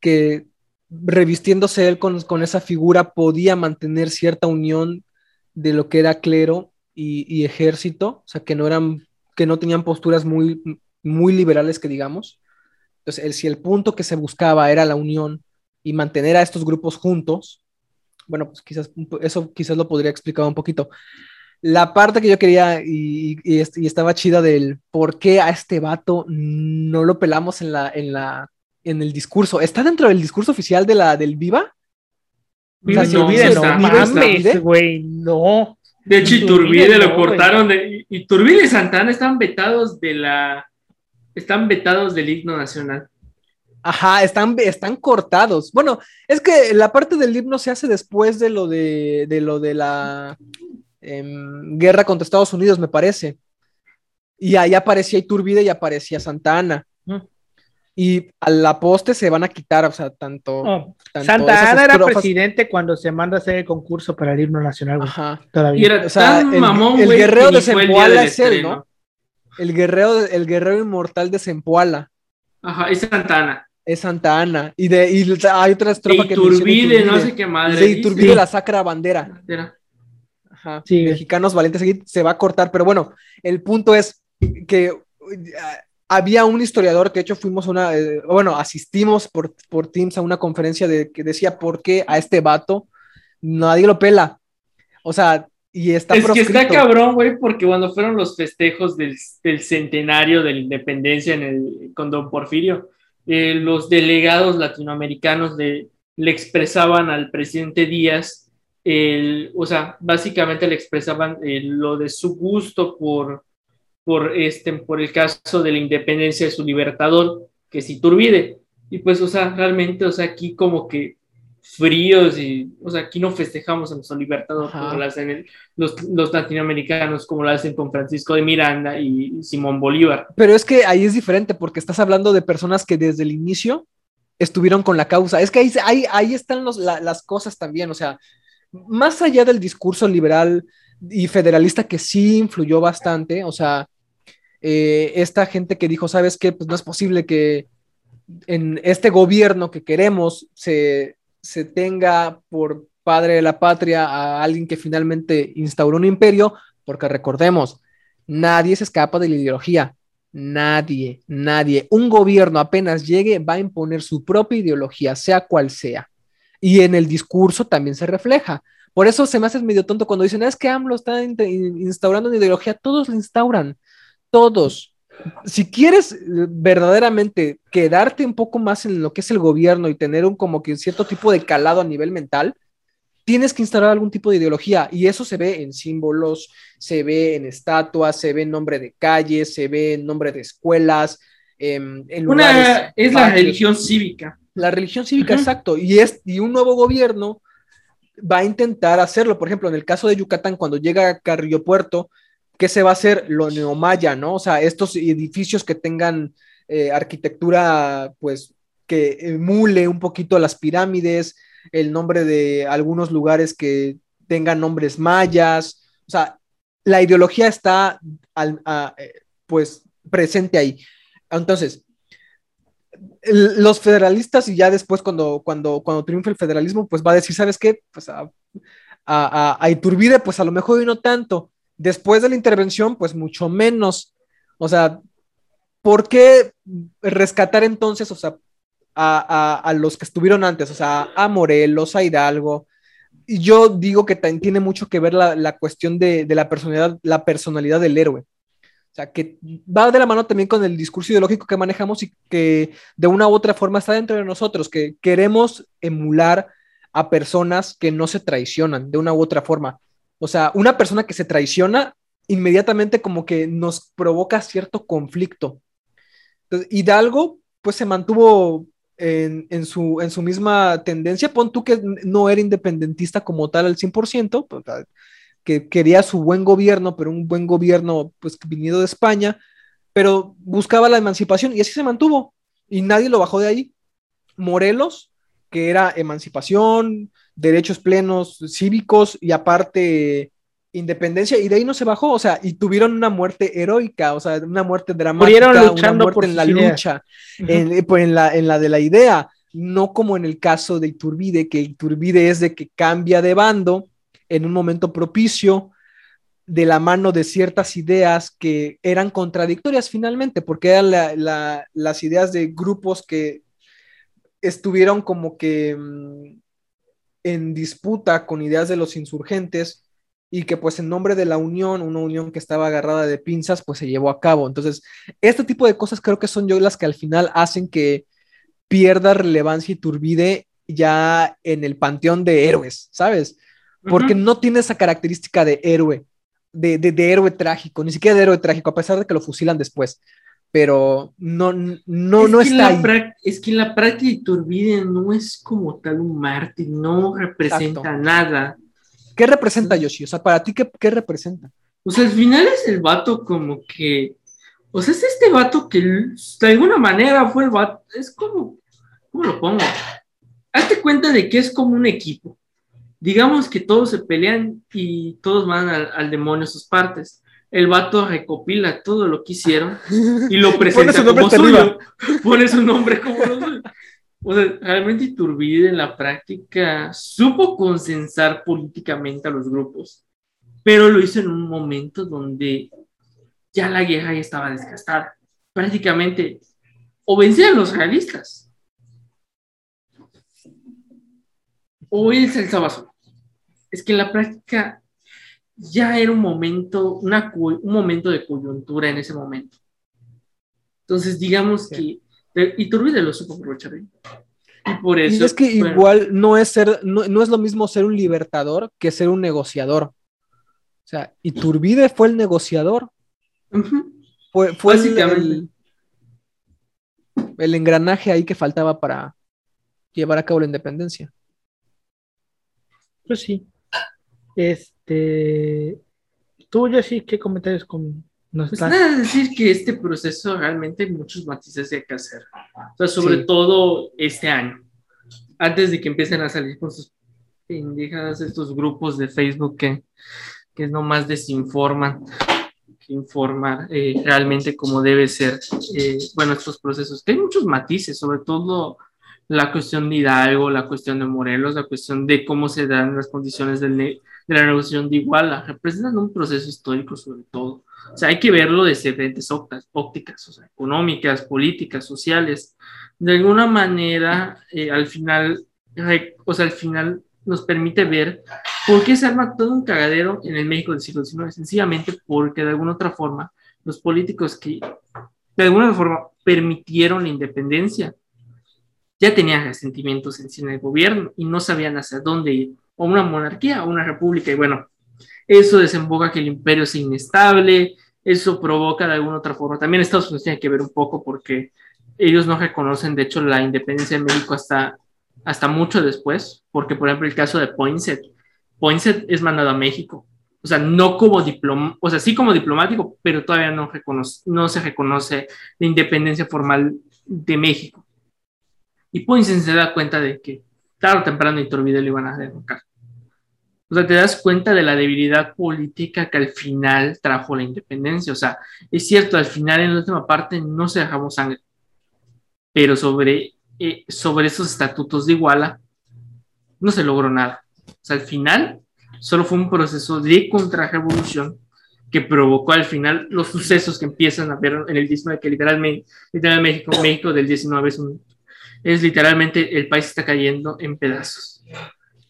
S2: que revistiéndose él con, con, esa figura podía mantener cierta unión de lo que era clero y, ejército, o sea, que no eran, que no tenían posturas muy, muy liberales, que digamos. Entonces, el, si el punto que se buscaba era la unión y mantener a estos grupos juntos, bueno, pues quizás eso quizás lo podría explicar un poquito. La parte que yo quería y, y, estaba chida del por qué a este vato no lo pelamos en la, en la, en el discurso. ¿Está dentro del discurso oficial de la, del Viva?
S1: O sea, no, no, mames, güey, no.
S3: De hecho, Iturbide lo cortaron. De, Iturbide y Santana están vetados de la. Están vetados del himno nacional.
S2: Ajá, están, están cortados. Bueno, es que la parte del himno se hace después de lo de, de lo de la em, guerra contra Estados Unidos, me parece. Y ahí aparecía Iturbide y aparecía Santana. Y a la poste se van a quitar, o sea, tanto.
S1: Oh, Santa Ana era presidente cuando se manda a hacer el concurso para el himno nacional.
S2: Ajá. Todavía. o sea, el, el guerrero de Zempoala es él, ¿no? El guerrero, el guerrero inmortal de Zempoala.
S3: Ajá, es Santa Ana.
S2: Es Santa Ana. Y, de, y hay otra estrofa
S3: que Iturbide, no sé qué madre.
S2: De Iturbide, la sacra bandera. Ajá. Sí. Mexicanos valientes se va a cortar, pero bueno, el punto es que había un historiador que de hecho fuimos a una, eh, bueno, asistimos por, por Teams a una conferencia de, que decía por qué a este vato nadie lo pela. O sea, y está
S3: Es que está cabrón, güey, porque cuando fueron los festejos del, del, centenario de la independencia en el, con Don Porfirio, eh, los delegados latinoamericanos le, le expresaban al presidente Díaz, el, o sea, básicamente le expresaban eh, lo de su gusto por por, este, por el caso de la independencia de su libertador, que es Iturbide. Y pues, o sea, realmente, o sea, aquí como que fríos y, o sea, aquí no festejamos a nuestro libertador como lo hacen los, los, latinoamericanos, como lo hacen con Francisco de Miranda y Simón Bolívar.
S2: Pero es que ahí es diferente porque estás hablando de personas que desde el inicio estuvieron con la causa. Es que ahí, ahí, ahí están los, las cosas también, o sea, más allá del discurso liberal y federalista que sí influyó bastante, o sea, eh, esta gente que dijo, ¿sabes qué? Pues no es posible que en este gobierno que queremos se, se tenga por padre de la patria a alguien que finalmente instauró un imperio, porque recordemos, nadie se escapa de la ideología, nadie, nadie. Un gobierno apenas llegue va a imponer su propia ideología, sea cual sea. Y en el discurso también se refleja. Por eso se me hace medio tonto cuando dicen, es que AMLO está instaurando una ideología, todos la instauran todos. Si quieres eh, verdaderamente quedarte un poco más en lo que es el gobierno y tener un como que cierto tipo de calado a nivel mental, tienes que instalar algún tipo de ideología y eso se ve en símbolos, se ve en estatuas, se ve en nombre de calles, se ve en nombre de escuelas, em, en
S3: Una
S2: lugares,
S3: es la religión cívica.
S2: La religión cívica, exacto. Y, es, y un nuevo gobierno va a intentar hacerlo. Por ejemplo, en el caso de Yucatán, cuando llega a Carrillo Puerto, ¿qué se va a hacer? Lo neomaya, ¿no? O sea, estos edificios que tengan eh, arquitectura, pues, que emule un poquito las pirámides, el nombre de algunos lugares que tengan nombres mayas. O sea, la ideología está, al- pues, presente ahí. Entonces, los federalistas y ya después cuando, cuando, cuando triunfe el federalismo, pues va a decir, ¿sabes qué? Pues a- a Iturbide, pues a lo mejor y no tanto. Después de la intervención, pues mucho menos. O sea, ¿por qué rescatar entonces, o sea, a, a- los que estuvieron antes? O sea, a Morelos, a Hidalgo. Y yo digo que tiene mucho que ver la, la cuestión de, de la personalidad, la personalidad del héroe. O sea, que va de la mano también con el discurso ideológico que manejamos y que de una u otra forma está dentro de nosotros, que queremos emular a personas que no se traicionan de una u otra forma. O sea, una persona que se traiciona inmediatamente como que nos provoca cierto conflicto. Hidalgo, pues se mantuvo en, en su, en su misma tendencia. Pon tú que no era independentista como tal al 100%, pues, que quería su buen gobierno, pero un buen gobierno pues vinido de España, pero buscaba la emancipación y así se mantuvo y nadie lo bajó de ahí. Morelos, que era emancipación, derechos plenos cívicos y aparte independencia y de ahí no se bajó, o sea, y tuvieron una muerte heroica, o sea, una muerte dramática, una muerte
S1: por
S2: en la lucha, en, pues, en la, en la de la idea, no como en el caso de Iturbide, que Iturbide es de que cambia de bando en un momento propicio de la mano de ciertas ideas que eran contradictorias finalmente, porque eran la- la- las ideas de grupos que estuvieron como que mm, en disputa con ideas de los insurgentes y que pues en nombre de la unión, una unión que estaba agarrada de pinzas, pues se llevó a cabo. Entonces, este tipo de cosas creo que son yo las que al final hacen que pierda relevancia Iturbide ya en el panteón de héroes, ¿sabes? Porque no tiene esa característica de héroe, de, de, de héroe trágico, ni siquiera de héroe trágico, a pesar de que lo fusilan después. Pero no, no,
S3: es
S2: no está ahí.
S3: Es que en la práctica Iturbide no es como tal un mártir, no representa
S2: Exacto.
S3: nada.
S2: ¿Qué representa Yoshi? O sea, para ti, ¿qué, qué representa?
S3: O sea, al final es el vato como que. O sea, es este vato que de alguna manera fue el vato. Es como. ¿Cómo lo pongo? Hazte cuenta de que es como un equipo. Digamos que todos se pelean y todos van al, al demonio sus partes. El vato recopila todo lo que hicieron y lo [LAUGHS] presenta
S2: su
S3: como suyo.
S2: arriba. [LAUGHS]
S3: Pone su nombre como suyo. O sea, realmente Iturbide en la práctica supo consensar políticamente a los grupos, pero lo hizo en un momento donde ya la guerra ya estaba desgastada. Prácticamente o vencían los realistas o él se alzaba solo. Es que en la práctica ya era un momento, una, un momento de coyuntura en ese momento. Entonces, digamos
S2: Sí.
S3: que Iturbide lo supo aprovechar bien. Y por eso.
S2: Y es que
S3: bueno,
S2: igual no es ser, no, no es lo mismo ser un libertador que ser un negociador. O sea, Iturbide fue el negociador, fue, fue el,
S3: Básicamente.
S2: el, el engranaje ahí que faltaba para llevar a cabo la independencia.
S1: Pues sí. Este. Tú, Yoshi, ¿qué comentarios con nos
S3: Pues nada, decir que este proceso realmente hay muchos matices que hay que hacer. O sea, sobre
S2: Sí.
S3: todo este año. Antes de que empiecen a salir con sus pendejadas estos grupos de Facebook que, que nomás desinforman, que informar eh, realmente como debe ser, eh, bueno, estos procesos. Que hay muchos matices, sobre todo la cuestión de Hidalgo, la cuestión de Morelos, la cuestión de cómo se dan las condiciones del de la negociación de Iguala, representan un proceso histórico sobre todo. O sea, hay que verlo desde diferentes ópticas, o sea, económicas, políticas, sociales. De alguna manera, eh, al final, o sea, al final nos permite ver por qué se arma todo un cagadero en el México del siglo XIX. Sencillamente porque de alguna otra forma los políticos que de alguna forma permitieron la independencia ya tenían resentimientos en sí en el gobierno y no sabían hacia dónde ir, o una monarquía o una república. Y bueno, eso desemboca que el imperio sea inestable, eso provoca de alguna otra forma. También Estados Unidos tiene que ver un poco porque ellos no reconocen, de hecho, la independencia de México hasta, hasta mucho después, porque, por ejemplo, el caso de Poinsett, Poinsett es mandado a México, o sea, no como diploma, o sea, sí como diplomático, pero todavía no, reconoce, no se reconoce la independencia formal de México. Y Poinsett se da cuenta de que tarde o temprano Iturbide lo iban a derrocar. O sea, te das cuenta de la debilidad política que al final trajo la independencia. O sea, es cierto, al final en la última parte no se dejamos sangre, pero sobre, eh, sobre esos estatutos de Iguala no se logró nada. O sea, al final solo fue un proceso de contrarrevolución que provocó al final los sucesos que empiezan a ver en el 19, que literalmente, literalmente México, México del 19 es, un, es literalmente el país está cayendo en pedazos.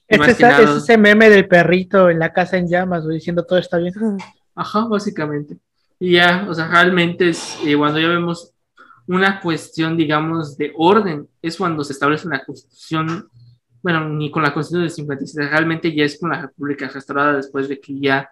S1: Es, esa, es, ese meme del perrito en la casa en llamas, diciendo todo está bien.
S3: Ajá, básicamente. Y ya, o sea, realmente es, eh, cuando ya vemos una cuestión, digamos, de orden, es cuando se establece una constitución, bueno, ni con la constitución de 57, realmente ya es con la República restaurada después de que ya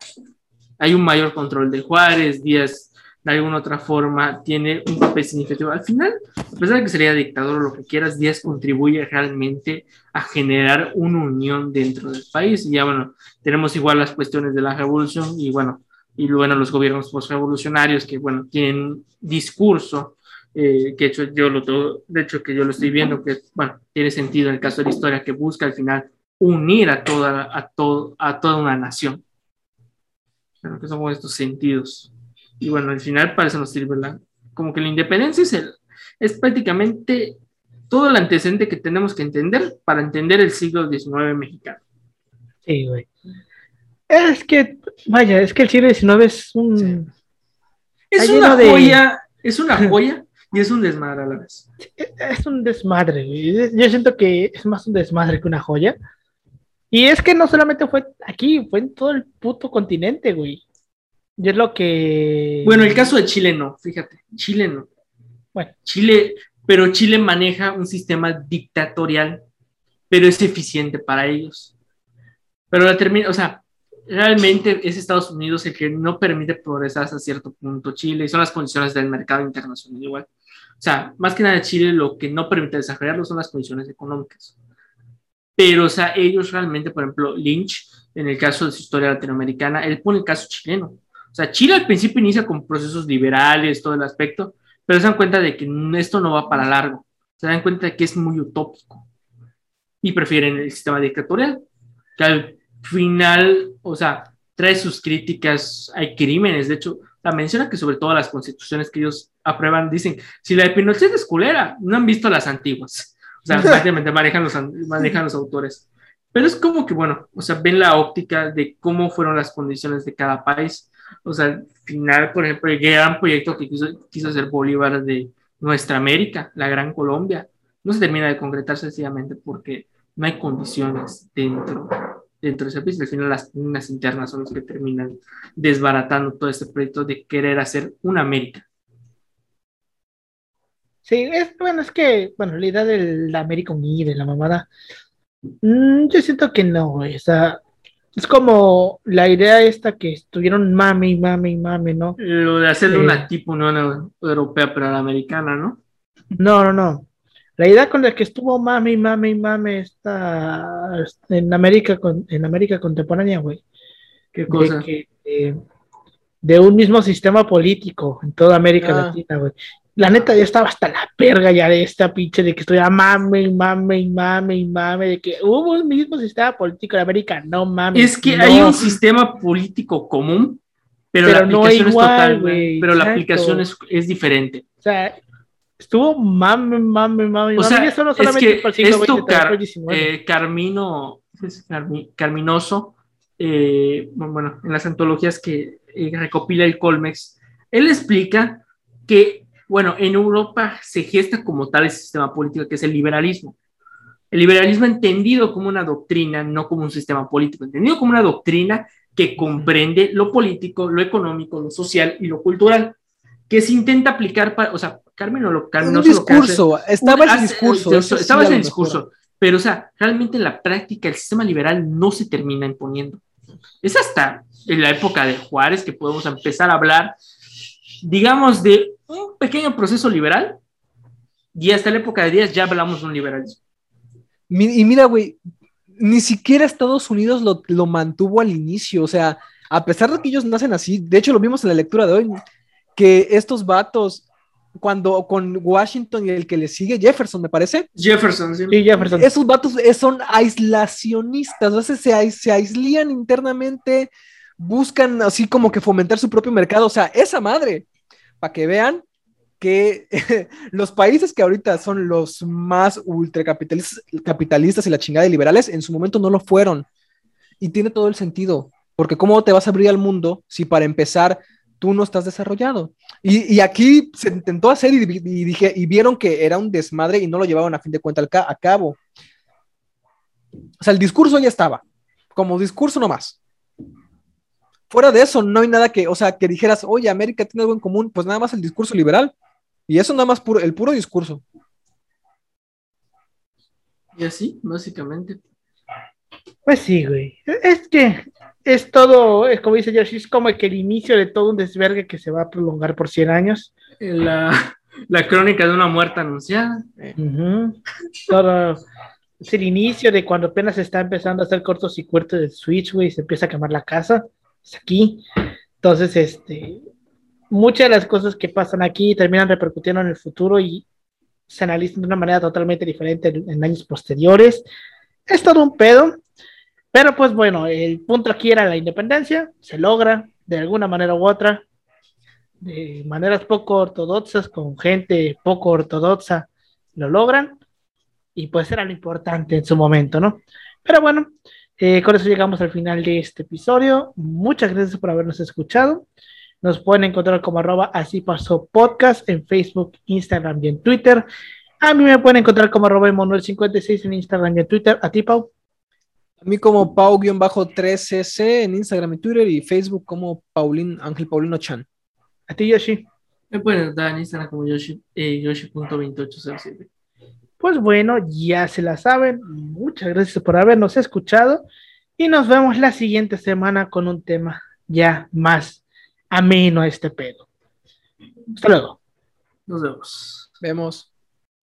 S3: hay un mayor control de Juárez, Díaz de alguna otra forma tiene un papel significativo. Al final, a pesar de que sería dictador o lo que quieras, Díaz contribuye realmente a generar una unión dentro del país. Y ya, bueno, tenemos igual las cuestiones de la revolución y, bueno, y bueno, los gobiernos postrevolucionarios que, bueno, tienen discurso, eh, que hecho, yo lo, de hecho que yo lo estoy viendo, que, bueno, tiene sentido en el caso de la historia, que busca al final unir a toda, a todo, a toda una nación. Bueno, que son estos sentidos. Y bueno, al final para eso nos sirve la, como que la independencia es, el, es prácticamente todo el antecedente que tenemos que entender para entender el siglo XIX mexicano.
S1: Sí, güey. Es que, vaya, es que el siglo XIX es un...
S3: Es una joya, es una [LAUGHS] joya y es un desmadre a la vez.
S1: Es un desmadre, güey. Yo siento que es más un desmadre que una joya. Y es que no solamente fue aquí, fue en todo el puto continente, güey. Y es lo que.
S3: Bueno, el caso de Chile no, fíjate. Chile no. Bueno. Chile, pero Chile maneja un sistema dictatorial, pero es eficiente para ellos. Pero la termina, o sea, realmente es Estados Unidos el que no permite progresar hasta cierto punto Chile, y son las condiciones del mercado internacional igual. O sea, más que nada Chile lo que no permite desarrollarlo son las condiciones económicas. Pero, o sea, ellos realmente, por ejemplo, Lynch, en el caso de su historia latinoamericana, él pone el caso chileno. O sea, Chile al principio inicia con procesos liberales, todo el aspecto, pero se dan cuenta de que esto no va para largo. Se dan cuenta de que es muy utópico y prefieren el sistema dictatorial, que al final, o sea, trae sus críticas, hay crímenes, de hecho, la menciona que sobre todo las constituciones que ellos aprueban dicen, si la de Pinochet es culera, no han visto las antiguas. O sea, [LAUGHS] prácticamente manejan los, manejan los autores. Pero es como que, bueno, o sea, ven la óptica de cómo fueron las condiciones de cada país o sea, al final, por ejemplo, el gran proyecto que quiso, quiso hacer Bolívar de nuestra América, la Gran Colombia, no se termina de concretar sencillamente porque no hay condiciones dentro, dentro de ese país. Al final, las pugnas internas son las que terminan desbaratando todo este proyecto de querer hacer una América.
S1: Sí, es bueno, es que, bueno, la idea de la América Unida, la mamada, mm, yo siento que no, o sea, es como la idea esta que estuvieron mame y mame y mame, ¿no?
S3: Lo de hacerle una tipo Unión Europea, pero a la americana, ¿no?
S1: No, no, no. La idea con la que estuvo mame y mame y mame está en América, en América contemporánea, güey.
S3: ¿Qué cosa?
S1: De, un mismo sistema político en toda América ah. Latina, güey la neta ya estaba hasta la perga ya de esta pinche de que estoy a mame y mame y mame y mame, de que hubo un mismo sistema político en América, no mames.
S3: Es que hay un sistema político común, pero, la aplicación es total, pero la aplicación es, es, diferente.
S1: O sea, estuvo mame, mame, mame,
S3: o sea, eso no solamente es que esto eh, Carmino, Carminoso, eh, bueno, en las antologías que eh, recopila el Colmex, él explica que bueno, en Europa se gesta como tal el sistema político que es el liberalismo. El liberalismo entendido como una doctrina, no como un sistema político, entendido como una doctrina que comprende lo político, lo económico, lo social y lo cultural, que se intenta aplicar para, o sea, Carmen no lo
S2: Carmen, Un discurso, estaba en el discurso.
S3: estaba en el discurso, pero o sea, realmente en la práctica el sistema liberal no se termina imponiendo. Es hasta en la época de Juárez que podemos empezar a hablar digamos, de un pequeño proceso liberal y hasta la época de Díaz ya hablamos de un liberalismo.
S2: Y mira, güey, ni siquiera Estados Unidos lo, lo mantuvo al inicio. O sea, a pesar de que ellos nacen así, de hecho lo vimos en la lectura de hoy, que estos vatos, cuando con Washington y el que le sigue, Jefferson, me parece,
S3: Jefferson, sí.
S1: Sí, Jefferson.
S2: esos vatos son aislacionistas, o sea, se, ais- se aislían internamente, buscan así como que fomentar su propio mercado. O sea, esa madre, para que vean que [LAUGHS] los países que ahorita son los más ultracapitalistas capitalistas y la chingada de liberales, en su momento no lo fueron. Y tiene todo el sentido, porque ¿cómo te vas a abrir al mundo si para empezar tú no estás desarrollado? Y, aquí se intentó hacer y, y vieron que era un desmadre y no lo llevaron a fin de cuentas a cabo. O sea, el discurso ya estaba, como discurso nomás. Fuera de eso, no hay nada que, o sea, que dijeras, oye, América tiene algo en común, pues nada más el discurso liberal. Y eso nada más puro, el puro discurso.
S3: Y así, básicamente.
S1: Pues sí, güey. Es que es todo, es como dice Yoshi, es como que el inicio de todo un desvergue que se va a prolongar por 100 años.
S3: La, la crónica de una muerte anunciada.
S1: Todo es el inicio de cuando apenas se está empezando a hacer cortocircuito del Switch, güey, y se empieza a quemar la casa. Es aquí. Entonces, este, muchas de las cosas que pasan aquí terminan repercutiendo en el futuro y se analizan de una manera totalmente diferente en, en años posteriores. Es todo un pedo. Pero pues bueno, el punto aquí era la independencia, se logra de alguna manera u otra, de maneras poco ortodoxas, con gente poco ortodoxa, lo logran, y pues era lo importante en su momento, ¿no? Pero bueno, eh, con eso llegamos al final de este episodio. Muchas gracias por habernos escuchado. Nos pueden encontrar como arroba así pasó podcast en Facebook, Instagram y en Twitter. A mí me pueden encontrar como arroba Emanuel56 en Instagram y en Twitter. A ti, Pau.
S2: A mí como Pau-3cc en Instagram y Twitter y Facebook como Paulín, Ángel Paulino Chan.
S1: A ti, Yoshi.
S3: Me pueden dar en Instagram como Yoshi, eh, Yoshi.2807.
S1: Pues bueno, ya se la saben. Muchas gracias por habernos escuchado y nos vemos la siguiente semana con un tema ya más ameno a este pedo. Hasta luego.
S3: Nos vemos.
S2: Vemos.